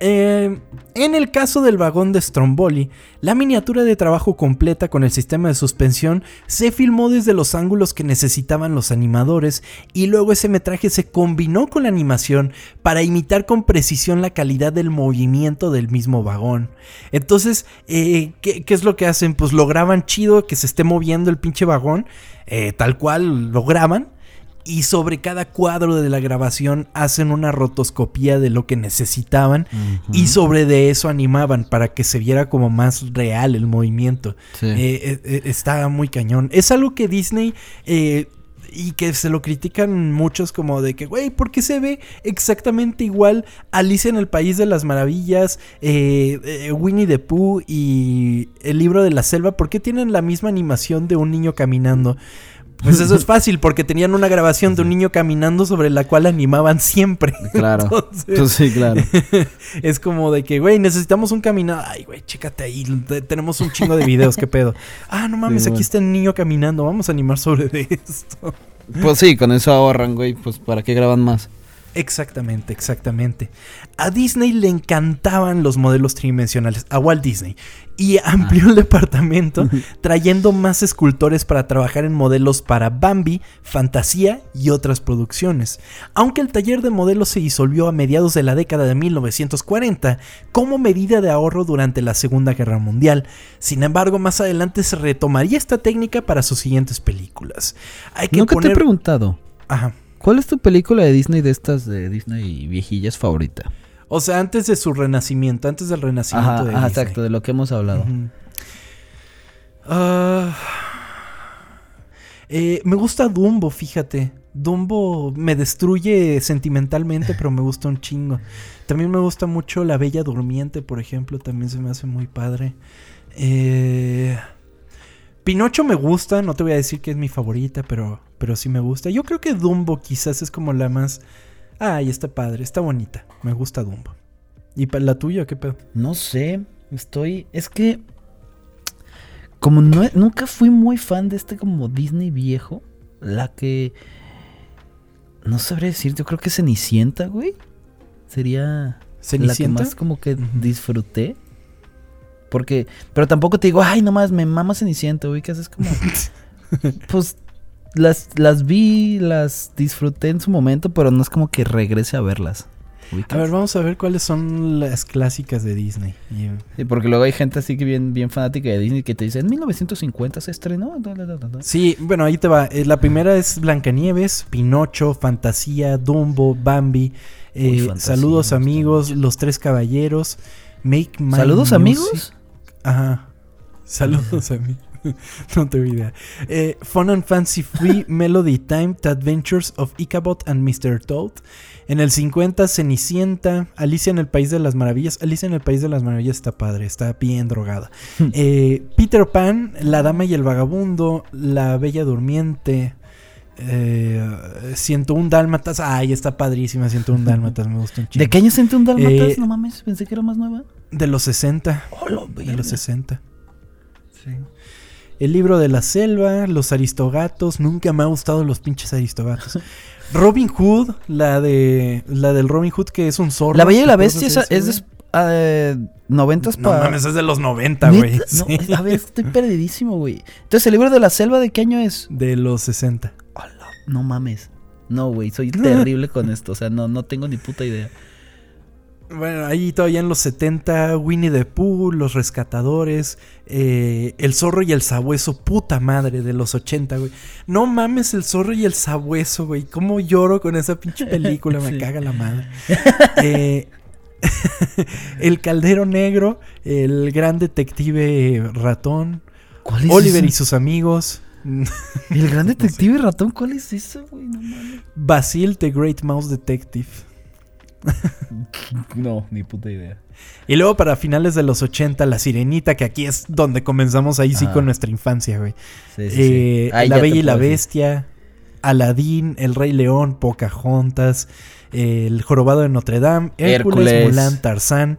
A: Eh, en el caso del vagón de Stromboli, la miniatura de trabajo completa con el sistema de suspensión se filmó desde los ángulos que necesitaban los animadores y luego ese metraje se combinó con la animación para imitar con precisión la calidad del movimiento del mismo vagón. Entonces, eh, ¿qué, es lo que hacen? Pues lo graban chido que se esté moviendo el pinche vagón, eh, tal cual lo graban y sobre cada cuadro de la grabación hacen una rotoscopía de lo que necesitaban y sobre de eso animaban para que se viera como más real el movimiento. Eh, eh, eh, está muy cañón. Es algo que Disney... y que se lo critican muchos como de que, güey, ¿por qué se ve exactamente igual Alicia en el País de las Maravillas, Winnie the Pooh y el libro de la selva? ¿Por qué tienen la misma animación de un niño caminando? Pues eso es fácil, porque tenían una grabación de un niño caminando sobre la cual animaban siempre.
B: Claro. Pues sí, claro.
A: es como de que, güey, necesitamos un caminado. Ay, güey, chécate ahí. Tenemos un chingo de videos, qué pedo. Ah, no mames, aquí está el niño caminando. Vamos a animar sobre esto.
B: Pues sí, con eso ahorran, güey. Pues para qué graban más.
A: Exactamente, exactamente. A Disney le encantaban los modelos tridimensionales, a Walt Disney. Y amplió el departamento trayendo más escultores para trabajar en modelos para Bambi, Fantasía y otras producciones. Aunque el taller de modelos se disolvió a mediados de la década de 1940 como medida de ahorro durante la Segunda Guerra Mundial. Sin embargo, más adelante se retomaría esta técnica para sus siguientes películas.
B: Hay que Nunca te he preguntado.
A: Ajá.
B: ¿Cuál es tu película de Disney de estas de Disney viejillas favorita?
A: O sea, antes de su renacimiento, antes del renacimiento de
B: ajá, exacto, de lo que hemos hablado.
A: Ah, eh, me gusta Dumbo, fíjate. Dumbo me destruye sentimentalmente, pero me gusta un chingo. También me gusta mucho La Bella Durmiente, por ejemplo, también se me hace muy padre. Eh, Pinocho me gusta, no te voy a decir que es mi favorita, pero, pero sí me gusta. Yo creo que Dumbo quizás es como la más Ay, está padre, está bonita. Me gusta Dumbo. ¿Y la tuya qué pedo?
B: No sé, estoy... Es que... Como no, nunca fui muy fan de este como Disney viejo, la que... No sabré decir, yo creo que Cenicienta, güey. Sería... ¿Cenicienta? La que más como que disfruté. Porque... Pero tampoco te digo, ay, nomás me mama Cenicienta, güey, que haces como... pues las, las vi, las disfruté en su momento, pero no es como que regrese a verlas.
A: A ver, vamos a ver cuáles son las clásicas de Disney.
B: Sí, porque luego hay gente así que bien, bien fanática de Disney que te dice, en 1950 se estrenó.
A: Sí, bueno, ahí te va. Eh, la primera es Blancanieves, Pinocho, Fantasía, Dumbo, Bambi. Eh, saludos amigos, Los Tres Caballeros, Make My
B: ¿Saludos amigos?
A: Ajá. Saludos amigos. no tengo idea. Eh, Fun and Fancy Free Melody Time The Adventures of Ichabod and Mr. Toad. En el 50, Cenicienta, Alicia en el País de las Maravillas. Alicia en el País de las Maravillas está padre, está bien drogada. Eh, Peter Pan, La Dama y el Vagabundo, La Bella Durmiente. Eh, 101 Dálmatas. Ay, está padrísima 101 Dálmatas, me gusta un
B: chingo. ¿De qué año 101 Dálmatas? Eh, no mames, pensé que era más nueva.
A: De los 60. de los 60. Sí. El libro de la selva, los aristogatos. Nunca me ha gustado los pinches aristogatos. Robin Hood, la de la del Robin Hood que es un zorro.
B: La Bella y la Bestia es, es de 90
A: No mames, es de los 90, güey.
B: A ver, estoy perdidísimo, güey. Entonces, ¿el libro de la selva de qué año es?
A: De los 60.
B: no mames. No, güey, soy terrible con esto. O sea, no, no tengo ni puta idea.
A: Bueno, ahí todavía en los 70, Winnie the Pooh, Los Rescatadores, eh, El Zorro y el Sabueso, puta madre, de los 80, güey. No mames, El Zorro y el Sabueso, güey. ¿Cómo lloro con esa pinche película? Me caga la madre. Eh, el Caldero Negro, El Gran Detective Ratón, Oliver y sus amigos.
B: ¿El Gran Detective Ratón? ¿Cuál es eso, güey? No mames.
A: Basil, The Great Mouse Detective.
B: no, ni puta idea.
A: Y luego para finales de los 80, La Sirenita, que aquí es donde comenzamos ahí sí con nuestra infancia, güey. Eh, la Bella y la Bestia, Aladín, El Rey León, Pocahontas, El Jorobado de Notre Dame, Hércules, Mulan, Tarzán.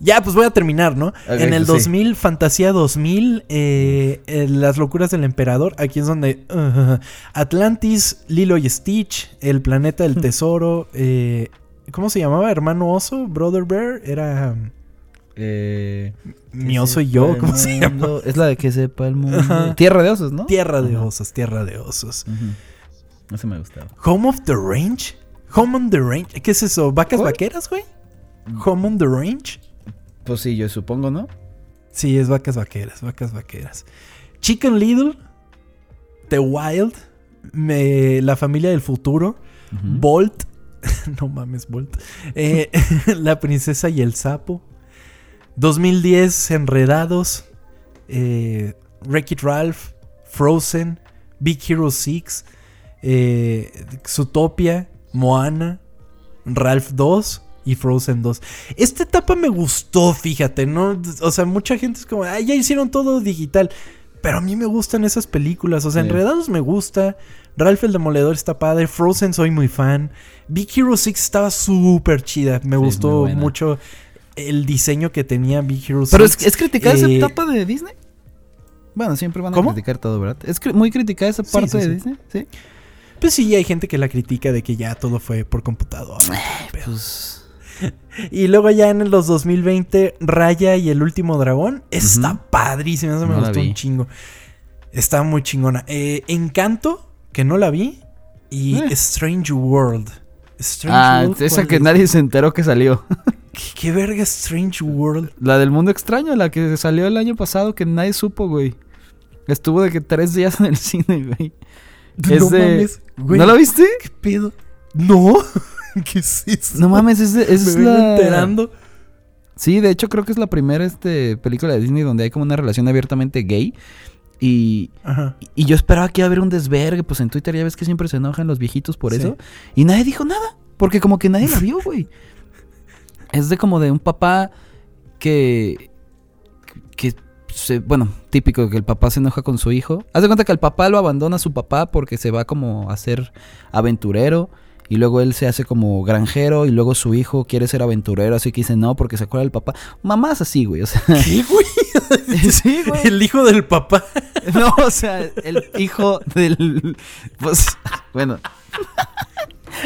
A: Ya, pues voy a terminar, ¿no? en el 2000, Fantasía 2000, eh, Las locuras del emperador, aquí es donde... Atlantis, Lilo y Stitch, El planeta del tesoro, eh, ¿Cómo se llamaba? ¿Hermano oso? ¿Brother Bear? Era.
B: Eh,
A: Mi oso y yo, ¿cómo se llama?
B: Es la de que sepa el mundo. Tierra de osos, ¿no?
A: Tierra de osos, tierra de osos.
B: Eso me gustaba.
A: Home of the Range. Home on the Range. ¿Qué es eso? ¿Vacas vaqueras, güey? Home on the Range.
B: Pues sí, yo supongo, ¿no?
A: Sí, es vacas vaqueras, vacas vaqueras. Chicken Little. The Wild. la familia del futuro. Bolt. no mames, Bolt. Eh, la princesa y el sapo. 2010, Enredados. Eh, Wreck It Ralph. Frozen. Big Hero 6. Eh, Zootopia. Moana. Ralph 2 y Frozen 2. Esta etapa me gustó, fíjate, ¿no? O sea, mucha gente es como, ya hicieron todo digital. Pero a mí me gustan esas películas. O sea, Enredados me gusta. Ralph el Demoledor está padre. Frozen soy muy fan. Big Hero 6 estaba súper chida. Me gustó mucho el diseño que tenía Big Hero 6.
B: Pero es, es criticada esa eh, etapa de Disney. Bueno, siempre van a criticar todo, ¿verdad? Es muy criticada esa parte de Disney, ¿sí?
A: Pues sí, hay gente que la critica de que ya todo fue por computadora.
B: pues...
A: y luego ya en los 2020, Raya y el último dragón. Está
B: Ujú.
A: padrísima, eso me
B: No
A: gustó un chingo. Está muy chingona. Eh, Encanto, que no la vi. Y
B: Eh.
A: Strange World. Strange
B: Ah,
A: World,
B: esa
A: ¿cuál
B: que
A: es?
B: nadie se enteró que salió.
A: ¿Qué, qué verga Strange World?
B: La del mundo extraño, la que salió el año pasado que nadie supo, güey. Estuvo de que tres días en el cine, güey. Es
A: no
B: de-
A: mames, güey.
B: ¿No la viste?
A: ¿Qué pedo? No. ¿Qué es eso?
B: No mames, es, de- es
A: Me
B: la...
A: enterando.
B: Sí, de hecho creo que es la primera este, película de Disney donde hay como una relación abiertamente gay. Y,
A: Ajá.
B: y yo esperaba que iba a haber un desvergue, pues en Twitter ya ves que siempre se enojan los viejitos por
A: Sí.
B: eso. Y nadie dijo nada, porque como que nadie la vio, güey. Es de como de un papá que... que se, bueno, típico que el papá se enoja con su hijo. Haz de cuenta que el papá lo abandona a su papá porque se va como a ser aventurero. Y luego él se hace como granjero. Y luego su hijo quiere ser aventurero. Así que dice no porque se acuerda del papá. Mamás así, güey. O sea,
A: ¿Qué, güey?
B: sí, güey.
A: El hijo del papá.
B: No, o sea, el hijo del. Pues, bueno.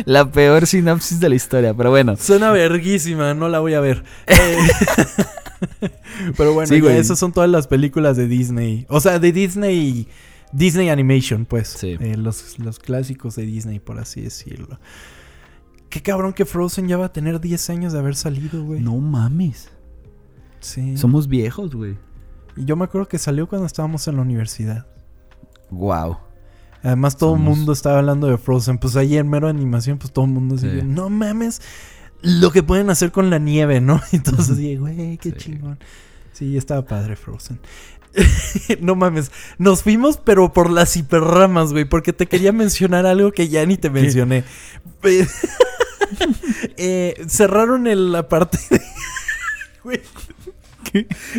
B: La peor sinapsis de la historia, pero bueno.
A: Suena verguísima, no la voy a ver. Eh, Pero bueno,
B: Sí, güey.
A: esas son todas las películas de Disney. O sea, de Disney. Disney Animation, pues.
B: Sí.
A: Eh, los, los clásicos de Disney, por así decirlo. Qué cabrón que Frozen ya va a tener 10 años de haber salido, güey.
B: No mames.
A: Sí.
B: Somos viejos, güey.
A: Y yo me acuerdo que salió cuando estábamos en la universidad.
B: Wow.
A: Además, todo el
B: Somos-
A: mundo estaba hablando de Frozen. Pues ahí en mero animación, pues todo el mundo
B: Sí.
A: decía, no mames, lo que pueden hacer con la nieve, ¿no? Todos así, güey, qué
B: Sí.
A: chingón. Sí, estaba padre Frozen. no mames, nos fuimos, pero por las hiperramas, güey, porque te quería mencionar algo que ya ni te mencioné. Eh, cerraron el, la parte de... Güey,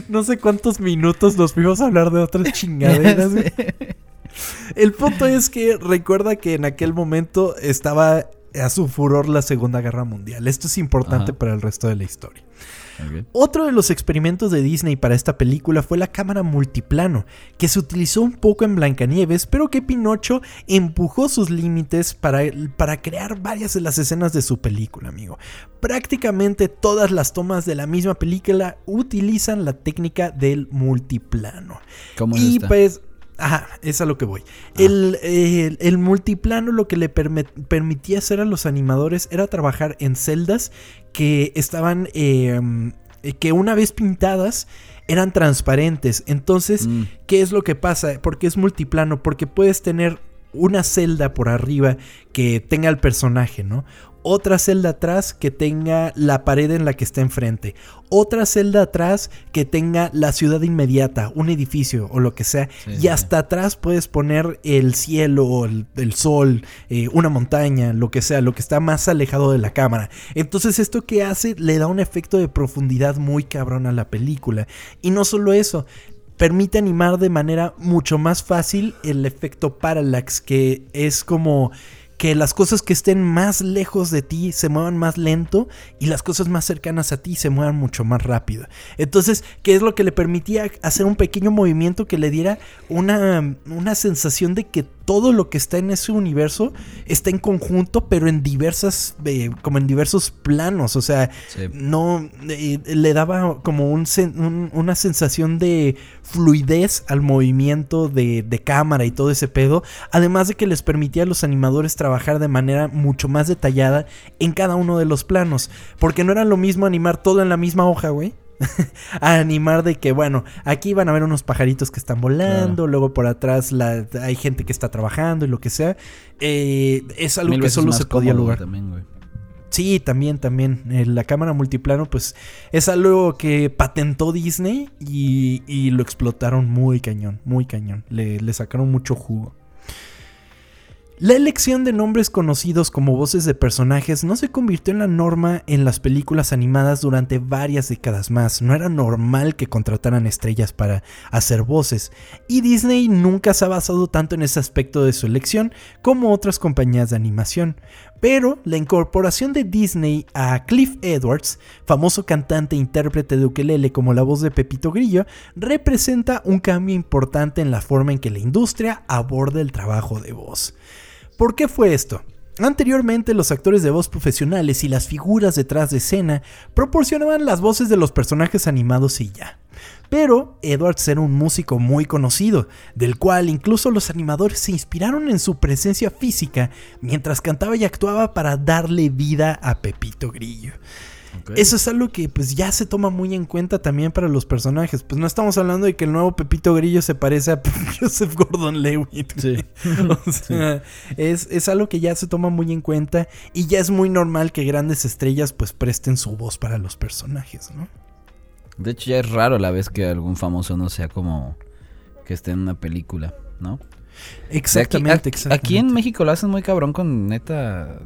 A: no sé cuántos minutos nos fuimos a hablar de otras chingaderas, güey. El punto es que recuerda que en aquel momento estaba a su furor la Segunda Guerra Mundial. Esto es importante
B: Ajá.
A: para el resto de la historia. Otro de los experimentos de Disney para esta película fue la cámara multiplano, que se utilizó un poco en Blancanieves, pero que Pinocho empujó sus límites para, para crear varias de las escenas de su película, amigo. Prácticamente todas las tomas de la misma película utilizan la técnica del multiplano.
B: ¿Cómo es
A: Y
B: esta?
A: pues, ajá, es a lo que voy.
B: Ah.
A: El, el- el multiplano lo que le permitía hacer a los animadores era trabajar en celdas que estaban, eh, que una vez pintadas eran transparentes. Entonces,
B: Mm,
A: ¿qué es lo que pasa? Porque es multiplano, porque puedes tener una celda por arriba que tenga el personaje, ¿no? Otra celda atrás que tenga la pared en la que está enfrente. Otra celda atrás que tenga la ciudad inmediata, un edificio o lo que sea.
B: Sí,
A: y
B: sí,
A: hasta atrás puedes poner el cielo, el, el sol, eh, una montaña, lo que sea, lo que está más alejado de la cámara. Entonces esto que hace le da un efecto de profundidad muy cabrón a la película. Y no solo eso, permite animar de manera mucho más fácil el efecto parallax, que es como que las cosas que estén más lejos de ti se muevan más lento y las cosas más cercanas a ti se muevan mucho más rápido. Entonces, ¿qué es lo que le permitía hacer un pequeño movimiento que le diera una, una sensación de que todo lo que está en ese universo está en conjunto, pero en diversas, eh, como en diversos planos. O sea,
B: sí.
A: no eh, le daba como un sen- un- una sensación de fluidez al movimiento de, de cámara y todo ese pedo. Además de que les permitía a los animadores trabajar de manera mucho más detallada en cada uno de los planos. Porque no era lo mismo animar todo en la misma hoja, güey. a animar de que, bueno, aquí van a ver unos pajaritos que están volando, luego por atrás la, hay gente que está trabajando y lo que sea. Eh, es algo
B: Mil
A: que solo se podía lograr.
B: también, güey.
A: Sí, también, también. La cámara multiplano, pues es algo que patentó Disney y, y lo explotaron muy cañón, muy cañón. Le, le sacaron mucho jugo. La elección de nombres conocidos como voces de personajes no se convirtió en la norma en las películas animadas durante varias décadas más. No era normal que contrataran estrellas para hacer voces. Y Disney nunca se ha basado tanto en ese aspecto de su elección como otras compañías de animación. Pero la incorporación de Disney a Cliff Edwards, famoso cantante e intérprete de ukelele como la voz de Pepito Grillo, representa un cambio importante en la forma en que la industria aborda el trabajo de voz. ¿Por qué fue esto? Anteriormente, los actores de voz profesionales y las figuras detrás de escena proporcionaban las voces de los personajes animados y ya. Pero Edwards era un músico muy conocido, del cual incluso los animadores se inspiraron en su presencia física mientras cantaba y actuaba para darle vida a Pepito Grillo. Eso es algo que pues ya se toma muy en cuenta también para los personajes. Pues no estamos hablando de que el nuevo Pepito Grillo se parece a Joseph Gordon-Levitt. Sí. o sea, es, es, algo que ya se toma muy en cuenta y ya es muy normal que grandes estrellas pues presten su voz para los personajes, ¿no?
B: De hecho ya es raro la vez que algún famoso no sea como que esté en una película, ¿no?
A: Exactamente,
B: aquí, Aquí en México lo hacen muy cabrón con neta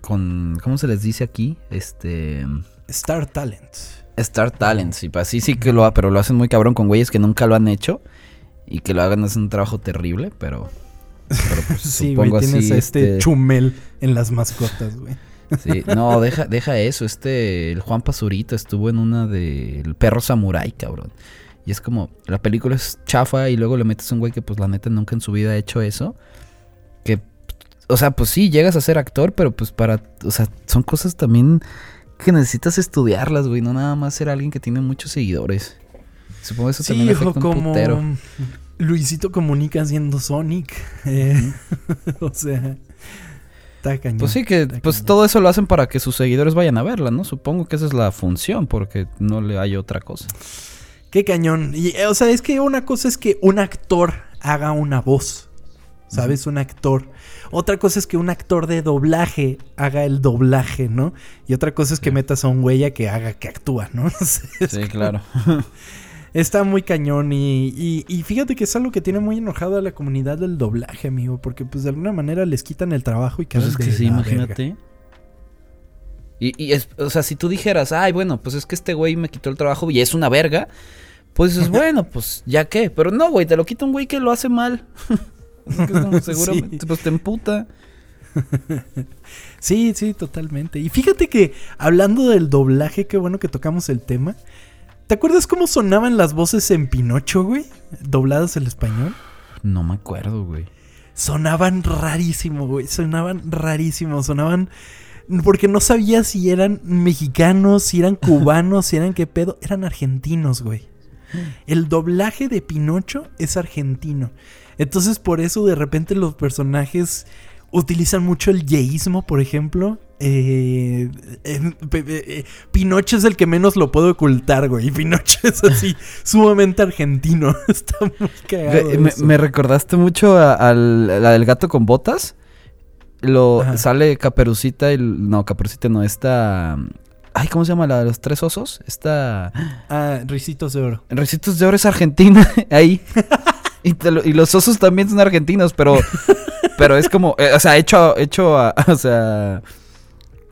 B: con ¿cómo se les dice aquí? Este
A: Star Talent.
B: Star Talent, sí, pues sí sí que lo pero lo hacen muy cabrón con güeyes que nunca lo han hecho y que lo hagan es un trabajo terrible, pero,
A: pero pues, sí, güey, tienes a este, este chumel en las mascotas, güey.
B: Sí, no, deja, deja eso. Este, el Juan Pazurita estuvo en una de El perro samurai, cabrón. Y es como, la película es chafa y luego le metes a un güey que pues la neta nunca en su vida ha hecho eso. O sea, pues sí, llegas a ser actor, pero pues para, o sea, son cosas también que necesitas estudiarlas, güey. No nada más ser alguien que tiene muchos seguidores. Supongo eso también afecta un como putero.
A: Luisito comunica siendo Sonic. Eh, o sea...
B: Pues sí, que pues todo eso lo hacen para que sus seguidores vayan a verla, ¿no? Supongo que esa es la función, porque no le hay otra cosa.
A: Qué cañón. Y, o sea, es que una cosa es que un actor haga una voz. ¿Sabes? Un actor. Otra cosa es que un actor de doblaje haga el doblaje, ¿no? Y otra cosa es que metas a un güey que haga que actúa, ¿no?
B: sí, claro.
A: Está muy cañón y, y, fíjate que es algo que tiene muy enojado a la comunidad del doblaje, amigo, porque pues de alguna manera les quitan el trabajo y
B: quedan pues es que sí, imagínate. Y, y es, o sea, si tú dijeras, ay, bueno, pues es que este güey me quitó el trabajo y es una verga, pues es bueno, pues ya qué. Pero no, güey, te lo quita un güey que lo hace mal. seguramente, pues te emputa.
A: sí, sí, totalmente. Y fíjate que hablando del doblaje, qué bueno que tocamos el tema. ¿Te acuerdas cómo sonaban las voces en Pinocho, güey? Dobladas al español.
B: No me acuerdo, güey.
A: Sonaban rarísimo, güey. Sonaban rarísimo. Sonaban. Porque no sabía si eran mexicanos, si eran cubanos, si eran qué pedo. Eran argentinos, güey. El doblaje de Pinocho es argentino. Entonces, por eso de repente los personajes utilizan mucho el yeísmo, por ejemplo. Eh, eh, Pinocho es el que menos lo puedo ocultar, güey. Pinocho es así, sumamente argentino. Está muy cagado.
B: Me, recordaste mucho a, la del gato con botas. Lo sale Caperucita y. No, Caperucita no, está. Ay, ¿cómo se llama la de los tres osos? Está.
A: Ah, Ricitos de Oro.
B: Ricitos de Oro es Argentina, ahí. Y, y, los osos también son argentinos, pero. pero es como. Eh, o sea, hecho, hecho a, o sea.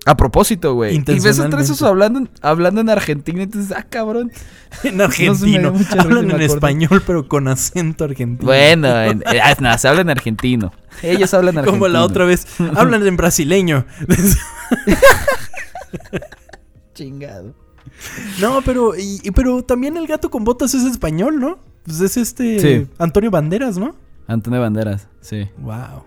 B: A propósito, güey. Y ves a tres hablando, hablando en argentino y dices, ah, cabrón.
A: En argentino. Hablan en español, pero con acento argentino.
B: Bueno, en, eh, se habla en argentino. Ellos hablan argentino.
A: Como la otra vez. Hablan en brasileño.
B: Chingado.
A: No, pero, y, pero también el gato con botas es español, ¿no? Pues es este Antonio Banderas, ¿no?
B: Antonio Banderas, sí.
A: Wow.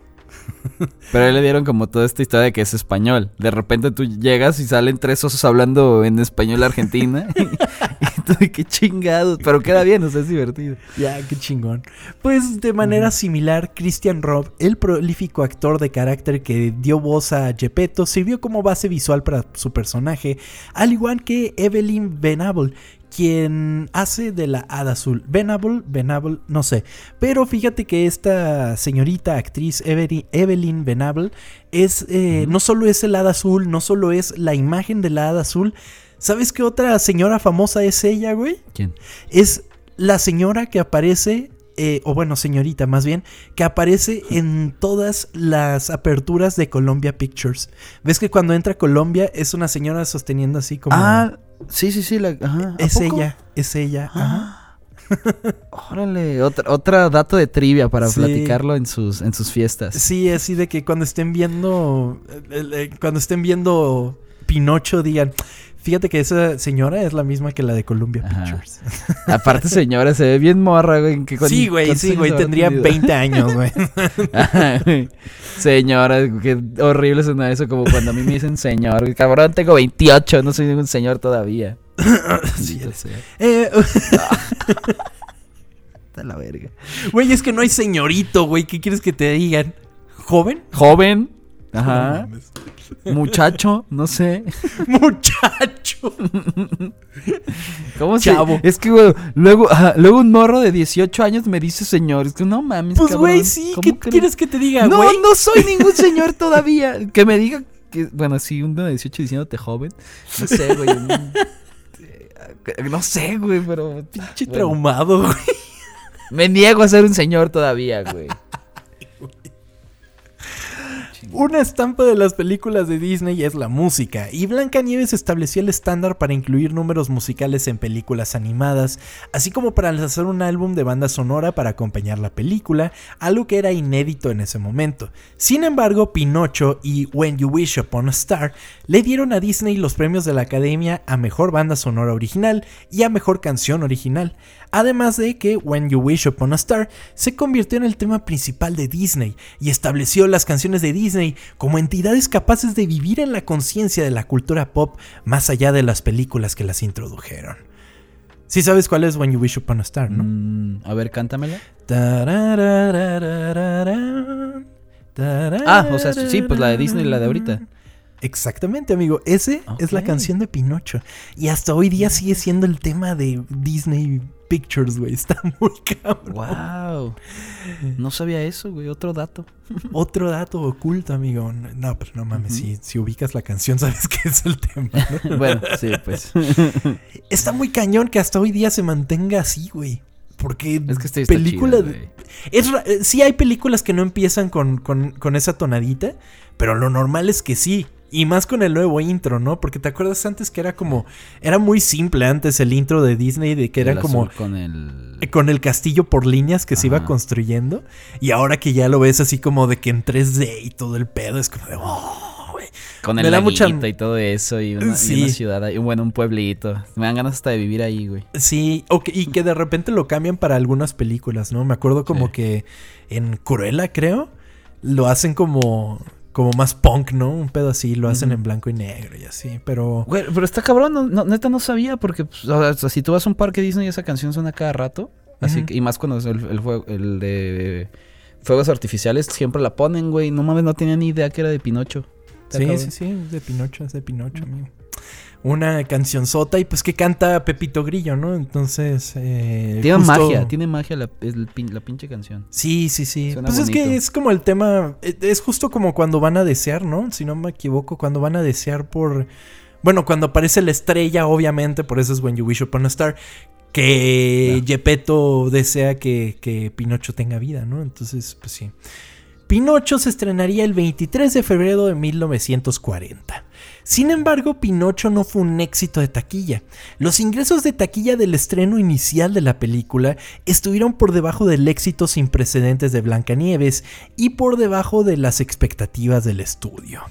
B: Pero ahí le dieron como toda esta historia de que es español. De repente tú llegas y salen tres osos hablando en español argentina. y, tú, qué chingados. Pero queda bien, o sea, es divertido.
A: Ya, qué chingón. Pues de manera similar, Christian Robb, el prolífico actor de carácter que dio voz a Gepetto, sirvió como base visual para su personaje, al igual que Evelyn Venable, quien hace de la Hada Azul. Venable, Venable, no sé. Pero fíjate que esta señorita actriz Evelyn Venable es, eh, no solo es el Hada Azul, no solo es la imagen de la Hada Azul. ¿Sabes qué otra señora famosa es ella, güey?
B: ¿Quién?
A: Es la señora que aparece eh, o bueno, señorita más bien, que aparece en todas las aperturas de Columbia Pictures. ¿Ves que cuando entra Colombia es una señora sosteniendo así como...
B: Ah, Sí, sí, sí.
A: Es ella, es ella.
B: Ah. Órale, otra, otra dato de trivia para platicarlo en sus, en sus fiestas.
A: Sí, así de que cuando estén viendo, cuando estén viendo Pinocho digan, Fíjate que esa señora es la misma que la de Columbia
B: Ajá.
A: Pictures.
B: Aparte, señora, se ve bien morra, güey. ¿Qué-
A: Sí, güey, sí, güey. Tendría
B: tenido?
A: 20 años, güey.
B: Ajá, güey. Señora, qué horrible suena eso, como cuando a mí me dicen señor. Cabrón, tengo 28, no soy ningún señor todavía.
A: Sí,
B: sea.
A: Eh,
B: Está la verga.
A: Güey, es que no hay señorito, güey. ¿Qué quieres que te digan? ¿Joven?
B: Joven. Ajá. Muchacho, no sé.
A: Muchacho.
B: ¿Cómo se
A: Chavo.
B: Es que, güey, luego, ajá, luego un morro de 18 años me dice señor. Es que no mames,
A: Pues, güey, sí.
B: ¿Cómo
A: ¿Qué quieres que te diga,
B: No,
A: güey?
B: no soy ningún señor todavía. Que me diga que, bueno, sí, uno de 18 diciéndote joven. No sé, güey. eh, No sé, güey, pero
A: Pinche
B: bueno,
A: traumado, güey.
B: Me niego a ser un señor todavía, güey.
A: Una estampa de las películas de Disney es la música, y Blancanieves estableció el estándar para incluir números musicales en películas animadas, así como para lanzar un álbum de banda sonora para acompañar la película, algo que era inédito en ese momento. Sin embargo, Pinocho y When You Wish Upon a Star le dieron a Disney los premios de la Academia a Mejor Banda Sonora Original y a Mejor Canción Original, además de que When You Wish Upon a Star se convirtió en el tema principal de Disney y estableció las canciones de Disney como entidades capaces de vivir en la conciencia de la cultura pop más allá de las películas que las introdujeron. Sí sabes cuál es When You Wish Upon a Star, ¿no?
B: Mm, a ver, cántamela. Ah, o sea, sí, pues la de Disney, la de ahorita.
A: Exactamente, amigo. Ese es la canción de Pinocho. Y hasta hoy día sigue siendo el tema de Disney Pictures, güey. Está muy cabrón.
B: Wow. No sabía eso, güey. Otro dato.
A: Otro dato oculto, amigo. No, pero no mames, si, si ubicas la canción, sabes que es el tema. ¿no?
B: bueno, sí, pues.
A: Está muy cañón que hasta hoy día se mantenga así, güey. Porque
B: Es que este está
A: película
B: chido,
A: de-
B: güey.
A: Es ra- eh, sí hay películas que no empiezan con, con- con esa tonadita, pero lo normal es que sí. Y más con el nuevo intro, ¿no? Porque te acuerdas antes que era como... Era muy simple antes el intro de Disney, de que era como...
B: con el.
A: eh, Con el castillo por líneas que se iba construyendo. Y ahora que ya lo ves así como de que en 3D y todo el pedo es como de... "Oh, güey".
B: Con el
A: mucha-
B: y todo eso. Y una, y ciudad. ahí, bueno, un pueblito. Me dan ganas hasta de vivir ahí, güey.
A: Sí, o que- y que de repente lo cambian para algunas películas, ¿no? Me acuerdo como
B: Sí.
A: que en Cruella, creo, lo hacen como, como más punk, ¿no? Un pedo así, lo hacen en blanco y negro y así, pero...
B: Güey, pero está cabrón. no- no- neta no sabía. Porque, pues, o sea, si tú vas a un parque Disney, esa canción suena cada rato. Así que, y más cuando es el, el, fuego- el de fuegos artificiales, siempre la ponen, güey. No mames, no tenía ni idea que era de Pinocho.
A: Sí,
B: cabrón.
A: sí, sí, es de Pinocho, es de Pinocho, amigo. Una canción sota y pues que canta Pepito Grillo, ¿no? Entonces... eh,
B: Tiene
A: justo-
B: magia, tiene magia la, el la pinche canción.
A: Sí, sí, sí.
B: Suena
A: pues es que es como el tema, eh, es justo como cuando van a desear, ¿no? Si no me equivoco, cuando van a desear por... Bueno, cuando aparece la estrella, obviamente, por eso es When You Wish Upon a Star, que. Gepetto desea que, que Pinocho tenga vida, ¿no? Entonces, pues sí. Pinocho se estrenaría el 23 de febrero de 1940. Sin embargo, Pinocho no fue un éxito de taquilla. Los ingresos de taquilla del estreno inicial de la película estuvieron por debajo del éxito sin precedentes de Blancanieves y por debajo de las expectativas del estudio.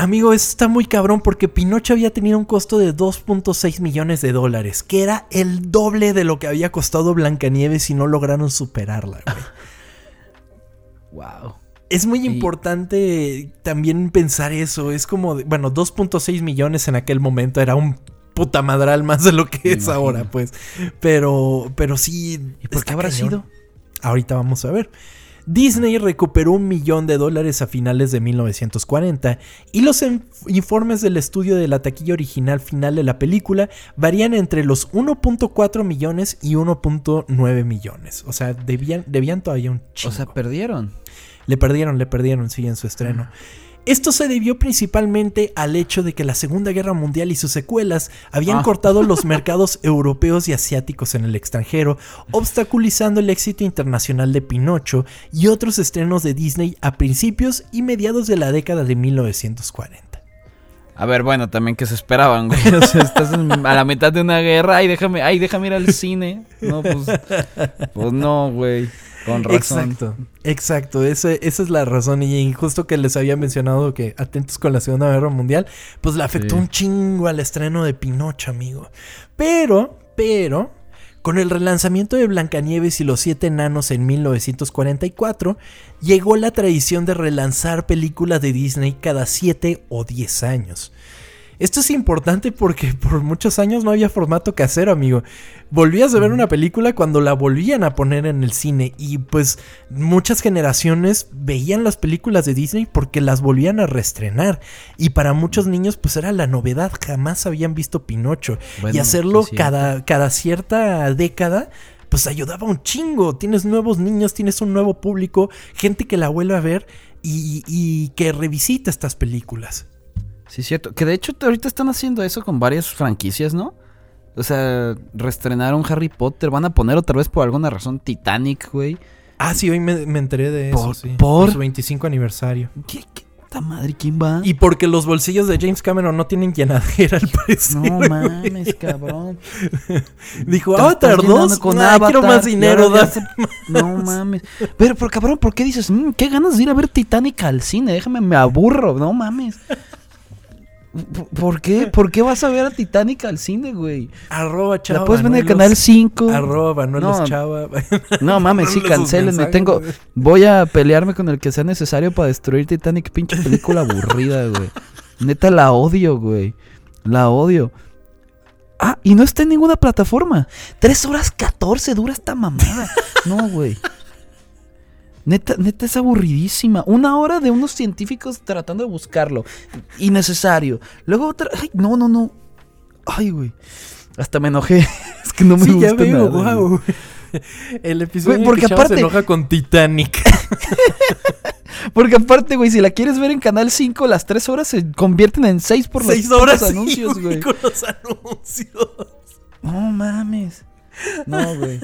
A: Amigo, eso está muy cabrón porque Pinocho había tenido un costo de 2.6 millones de dólares, que era el doble de lo que había costado Blancanieves y no lograron superarla, güey.
B: Wow.
A: Es muy importante también pensar eso. Es como, de- bueno, 2.6 millones en aquel momento era un puta madral más de lo que
B: Me
A: es
B: imagino.
A: ahora, pues. Pero, pero sí.
B: ¿Y por qué habrá
A: cañón.
B: sido?
A: Ahorita vamos a ver. Disney recuperó un millón de dólares a finales de 1940 y los informes del estudio de la taquilla original final de la película varían entre los 1.4 millones y 1.9 millones. O sea, debían, debían todavía un chingo.
B: O sea, perdieron.
A: Le perdieron, le perdieron, sí, en su estreno. Esto se debió principalmente al hecho de que la Segunda Guerra Mundial y sus secuelas habían
B: Ah.
A: cortado los mercados europeos y asiáticos en el extranjero, obstaculizando el éxito internacional de Pinocho y otros estrenos de Disney a principios y mediados de la década de 1940.
B: A ver, bueno, también que se esperaban, güey. O sea, estás en- a la mitad de una guerra. Ay, déjame, ay, déjame ir al cine. No, pues. Pues no, güey. Con razón.
A: Exacto, exacto. Esa es la razón. Y justo que les había mencionado que atentos con la Segunda Guerra Mundial, pues le afectó
B: Sí.
A: un chingo al estreno de Pinocho, amigo. Pero, pero, con el relanzamiento de Blancanieves y los Siete Enanos en 1944, llegó la tradición de relanzar películas de Disney cada 7 o 10 años. Esto es importante porque por muchos años no había formato casero, amigo. Volvías a ver una película cuando la volvían a poner en el cine y pues muchas generaciones veían las películas de Disney porque las volvían a reestrenar y para muchos niños pues era la novedad, jamás habían visto Pinocho y hacerlo cada, cada cierta década pues ayudaba un chingo. Tienes nuevos niños, tienes un nuevo público, gente que la vuelve a ver y, y que revisita estas películas.
B: Sí, cierto. Que de hecho ahorita están haciendo eso con varias franquicias, ¿no? O sea, reestrenaron Harry Potter. Van a poner otra vez por alguna razón Titanic, güey.
A: Ah, sí, hoy me, me enteré de eso,
B: ¿Por-
A: sí.
B: por?
A: su 25 aniversario.
B: ¿Qué, qué puta madre? ¿Quién va?
A: Y porque los bolsillos de James Cameron no tienen llenadera al parecer.
B: No
A: güey.
B: mames, cabrón.
A: Dijo,
B: llenando
A: 2,
B: con
A: nah, quiero más dinero. da-
B: No mames. Pero, pero cabrón, ¿por qué dices, "Mm, qué ganas de ir a ver Titanic al cine? Déjame, me aburro. No mames. ¿Por- ¿Por qué? ¿Por qué vas a ver a Titanic al cine, güey?
A: Arroba chava.
B: La puedes ver en el canal 5.
A: Arroba Manuelos
B: No.
A: Chava.
B: No mames, sí,
A: mensajes,
B: Tengo, voy a pelearme con el que sea necesario para destruir Titanic. Pinche película aburrida, güey. Neta la odio, güey. La odio. Ah, y no está en ninguna plataforma. Tres horas 14 dura esta mamada. No, güey. Neta, neta es aburridísima. Una hora de unos científicos tratando de buscarlo. Innecesario. Luego otra. Ay, no, no, no. Ay, güey. Hasta me enojé. es que no me
A: sí,
B: gusta
A: ya veo,
B: nada, güey.
A: wow. El episodio
B: Güey,
A: en
B: porque
A: que
B: aparte-
A: se enoja con Titanic.
B: Porque aparte, güey, si la quieres ver en Canal 5, las 3 horas se convierten en 6 por los
A: Seis horas sí,
B: anuncios, güey.
A: con los anuncios.
B: No mames. No, güey.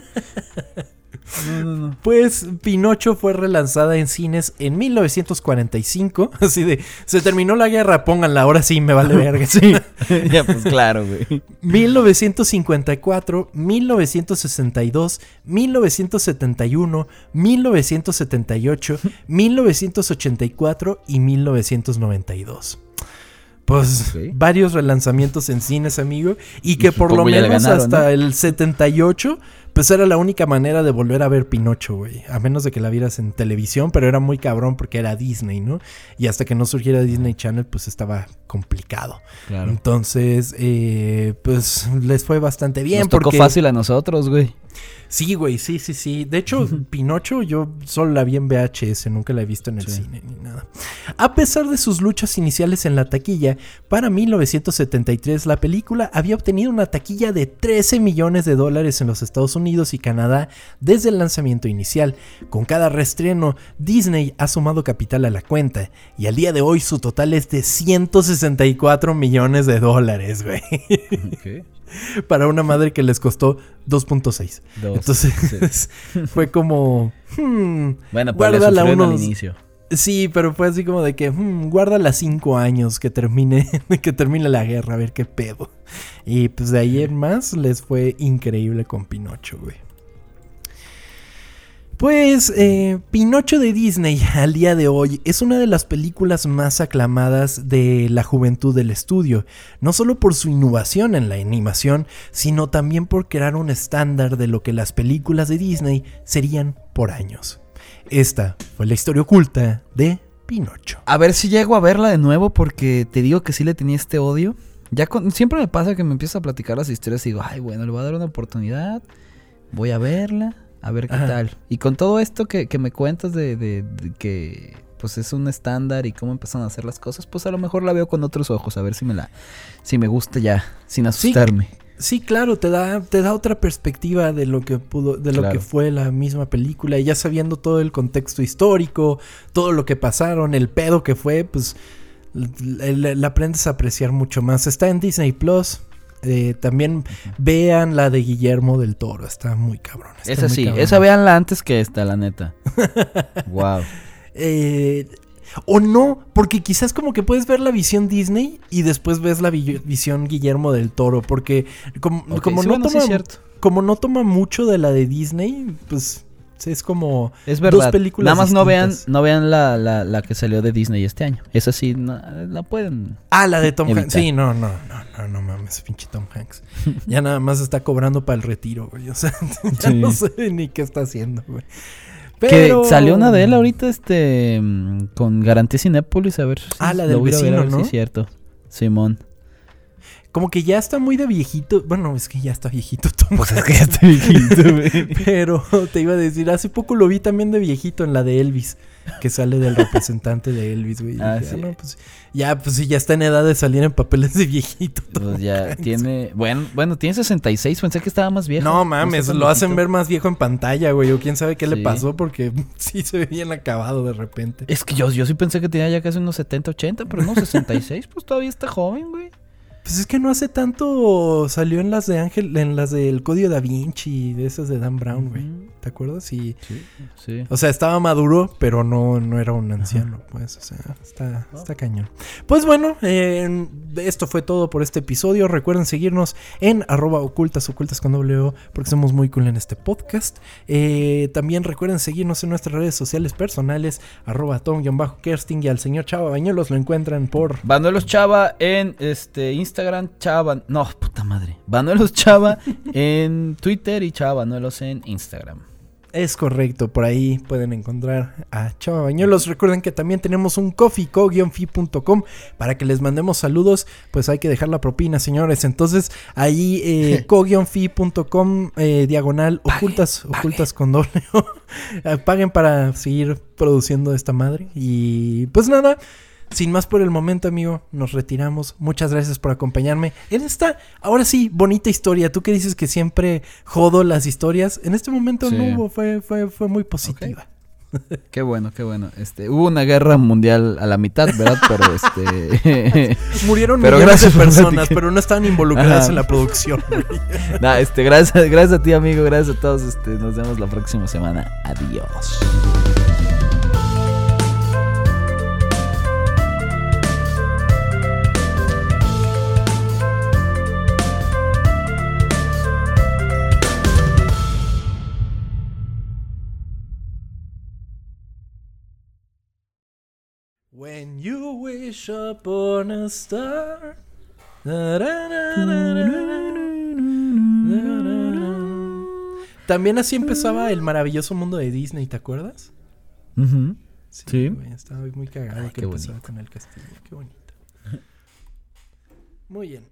B: No, no, no.
A: Pues Pinocho fue relanzada en cines en 1945. Así de, se terminó la guerra, pónganla, ahora sí me vale verga.
B: Sí. ya, pues claro, güey.
A: 1954, 1962, 1971, 1978, 1984 y 1992. Pues varios relanzamientos en cines, amigo. Y que por lo menos
B: ganaron,
A: hasta
B: ¿no?
A: el 78, pues era la única manera de volver a ver Pinocho, güey. A menos de que la vieras en televisión, pero era muy cabrón porque era Disney, ¿no? Y hasta que no surgiera Disney Channel, pues estaba complicado.
B: Claro.
A: Entonces, eh, pues les fue bastante bien.
B: Nos tocó
A: porque...
B: fácil a nosotros, güey.
A: Sí, güey, sí, sí, sí. De hecho, Pinocho yo solo la vi en VHS, nunca la he visto en el
B: Sí.
A: cine ni nada. A pesar de sus luchas iniciales en la taquilla, para 1973 la película había obtenido una taquilla de 13 millones de dólares en los Estados Unidos y Canadá desde el lanzamiento inicial. Con cada reestreno, Disney ha sumado capital a la cuenta y al día de hoy su total es de 164 millones de dólares, güey. Para una madre que les costó 2.6.
B: Dos.
A: Entonces fue como... hmm,
B: Bueno, pues le sufrieron al
A: unos-
B: inicio.
A: Sí, pero fue así como de que hmm, guárdala cinco años que termine, que termine la guerra, a ver qué pedo. Y pues de ahí en más les fue increíble con Pinocho, güey. Pues eh, Pinocho de Disney al día de hoy es una de las películas más aclamadas de la juventud del estudio, no solo por su innovación en la animación, sino también por crear un estándar de lo que las películas de Disney serían por años. Esta fue la historia oculta de Pinocho.
B: A ver si llego a verla de nuevo porque te digo que sí le tenía este odio. Ya siempre me pasa que me empieza a platicar las historias y digo, ay, bueno, le voy a dar una oportunidad. Voy a verla, a ver qué
A: Ajá.
B: tal. Y con todo esto que, que me cuentas de, de- de que pues es un estándar y cómo empiezan a hacer las cosas, pues a lo mejor la veo con otros ojos, a ver si me la, si me gusta ya, sin asustarme.
A: Sí, claro, te da, te da otra perspectiva de lo que pudo, de lo
B: Claro.
A: que fue la misma película. Y ya sabiendo todo el contexto histórico, todo lo que pasaron, el pedo que fue, pues la aprendes a apreciar mucho más. Está en Disney Plus. Eh, también vean la de Guillermo del Toro, está muy cabrón. está
B: Esa
A: muy
B: sí,
A: cabrón.
B: esa véanla antes que esta, la neta. wow.
A: Eh, o no, porque quizás como que puedes ver la visión Disney y después ves la vi- visión Guillermo del Toro, porque como, como no toma como no toma mucho de la de Disney, pues Es como
B: Es verdad.
A: dos películas
B: Nada más no vean, no vean la, la, la que salió de Disney este año. Esa sí, no- la pueden.
A: Ah, la de Tom. Hanks. Sí, no, no, no, no, no mames, pinche Tom Hanks. Ya nada más está cobrando para el retiro, güey. O sea, ya
B: Sí.
A: no sé ni qué está haciendo, güey.
B: Que salió una de él ahorita, este, mm, con Garantía Cinépolis, a ver. si
A: Ah, la del vecino,
B: a ver si
A: ¿no?
B: es cierto. Simón.
A: Como que ya está muy de viejito. Bueno, es que ya está viejito Tom
B: Pues es que ya estoy viejito, güey.
A: Pero te iba a decir, hace poco lo vi también de viejito en la de Elvis, que sale del representante de Elvis, güey.
B: Ah,
A: dije,
B: sí.
A: no, pues, ya, pues sí, ya está en edad de salir en papeles de viejito. Tom
B: Pues ya
A: Hanks.
B: tiene. Bueno, bueno, tiene 66. Pensé que estaba más viejo.
A: No mames,
B: está
A: lo hacen
B: viejito.
A: ver más viejo en pantalla, güey. O quién sabe qué le pasó porque sí se ve bien acabado de repente.
B: Es que yo, yo sí pensé que tenía ya casi unos 70, 80, pero no, 66, pues todavía está joven, güey.
A: Pues es que no hace tanto salió en las de Ángel, en las del Código da Vinci, de esas de Dan Brown, güey. ¿Te acuerdas? Y,
B: Sí, sí.
A: o sea, estaba maduro, pero no, no era un anciano, pues. O sea, está, está cañón. Pues bueno, eh, esto fue todo por este episodio. Recuerden seguirnos en arroba ocultas, ocultas con O, porque somos muy cool en este podcast. Eh, también recuerden seguirnos en nuestras redes sociales personales, arroba tom-kersting y al señor Chava Bañuelos lo encuentran por...
B: Banuelos Chava en este Instagram, Chava. No, puta madre. Banuelos Chava en Twitter y Chava Banuelos en Instagram.
A: Es correcto, por ahí pueden encontrar a Chava Bañuelos. Recuerden que también tenemos un coffee co-fi.com para que les mandemos saludos. Pues hay que dejar la propina, señores. Entonces, ahí eh, co-fi.com eh, diagonal ocultas, ocultas con doble. Paguen para seguir produciendo esta madre. Y pues nada. Sin más por el momento, amigo, nos retiramos. Muchas gracias por acompañarme en esta, ahora sí, bonita historia. Tú que dices que siempre jodo las historias, en este momento
B: Sí.
A: no hubo, fue, fue, fue muy positiva.
B: Qué bueno, qué bueno. Este, hubo una guerra mundial a la mitad, ¿verdad? Pero este.
A: Murieron
B: Pero
A: millones de personas, pero no estaban involucradas
B: Ajá.
A: en la producción.
B: Nah, este, gracias, gracias a ti, amigo. Gracias a todos. Este, nos vemos la próxima semana. Adiós.
A: When you wish upon a star. También así empezaba el maravilloso mundo de Disney, ¿te acuerdas?
B: Ujú. Sí.
A: güey, estaba muy cagado
B: Ay,
A: que empezaba
B: bonito.
A: con el castillo. Qué bonito. Muy bien.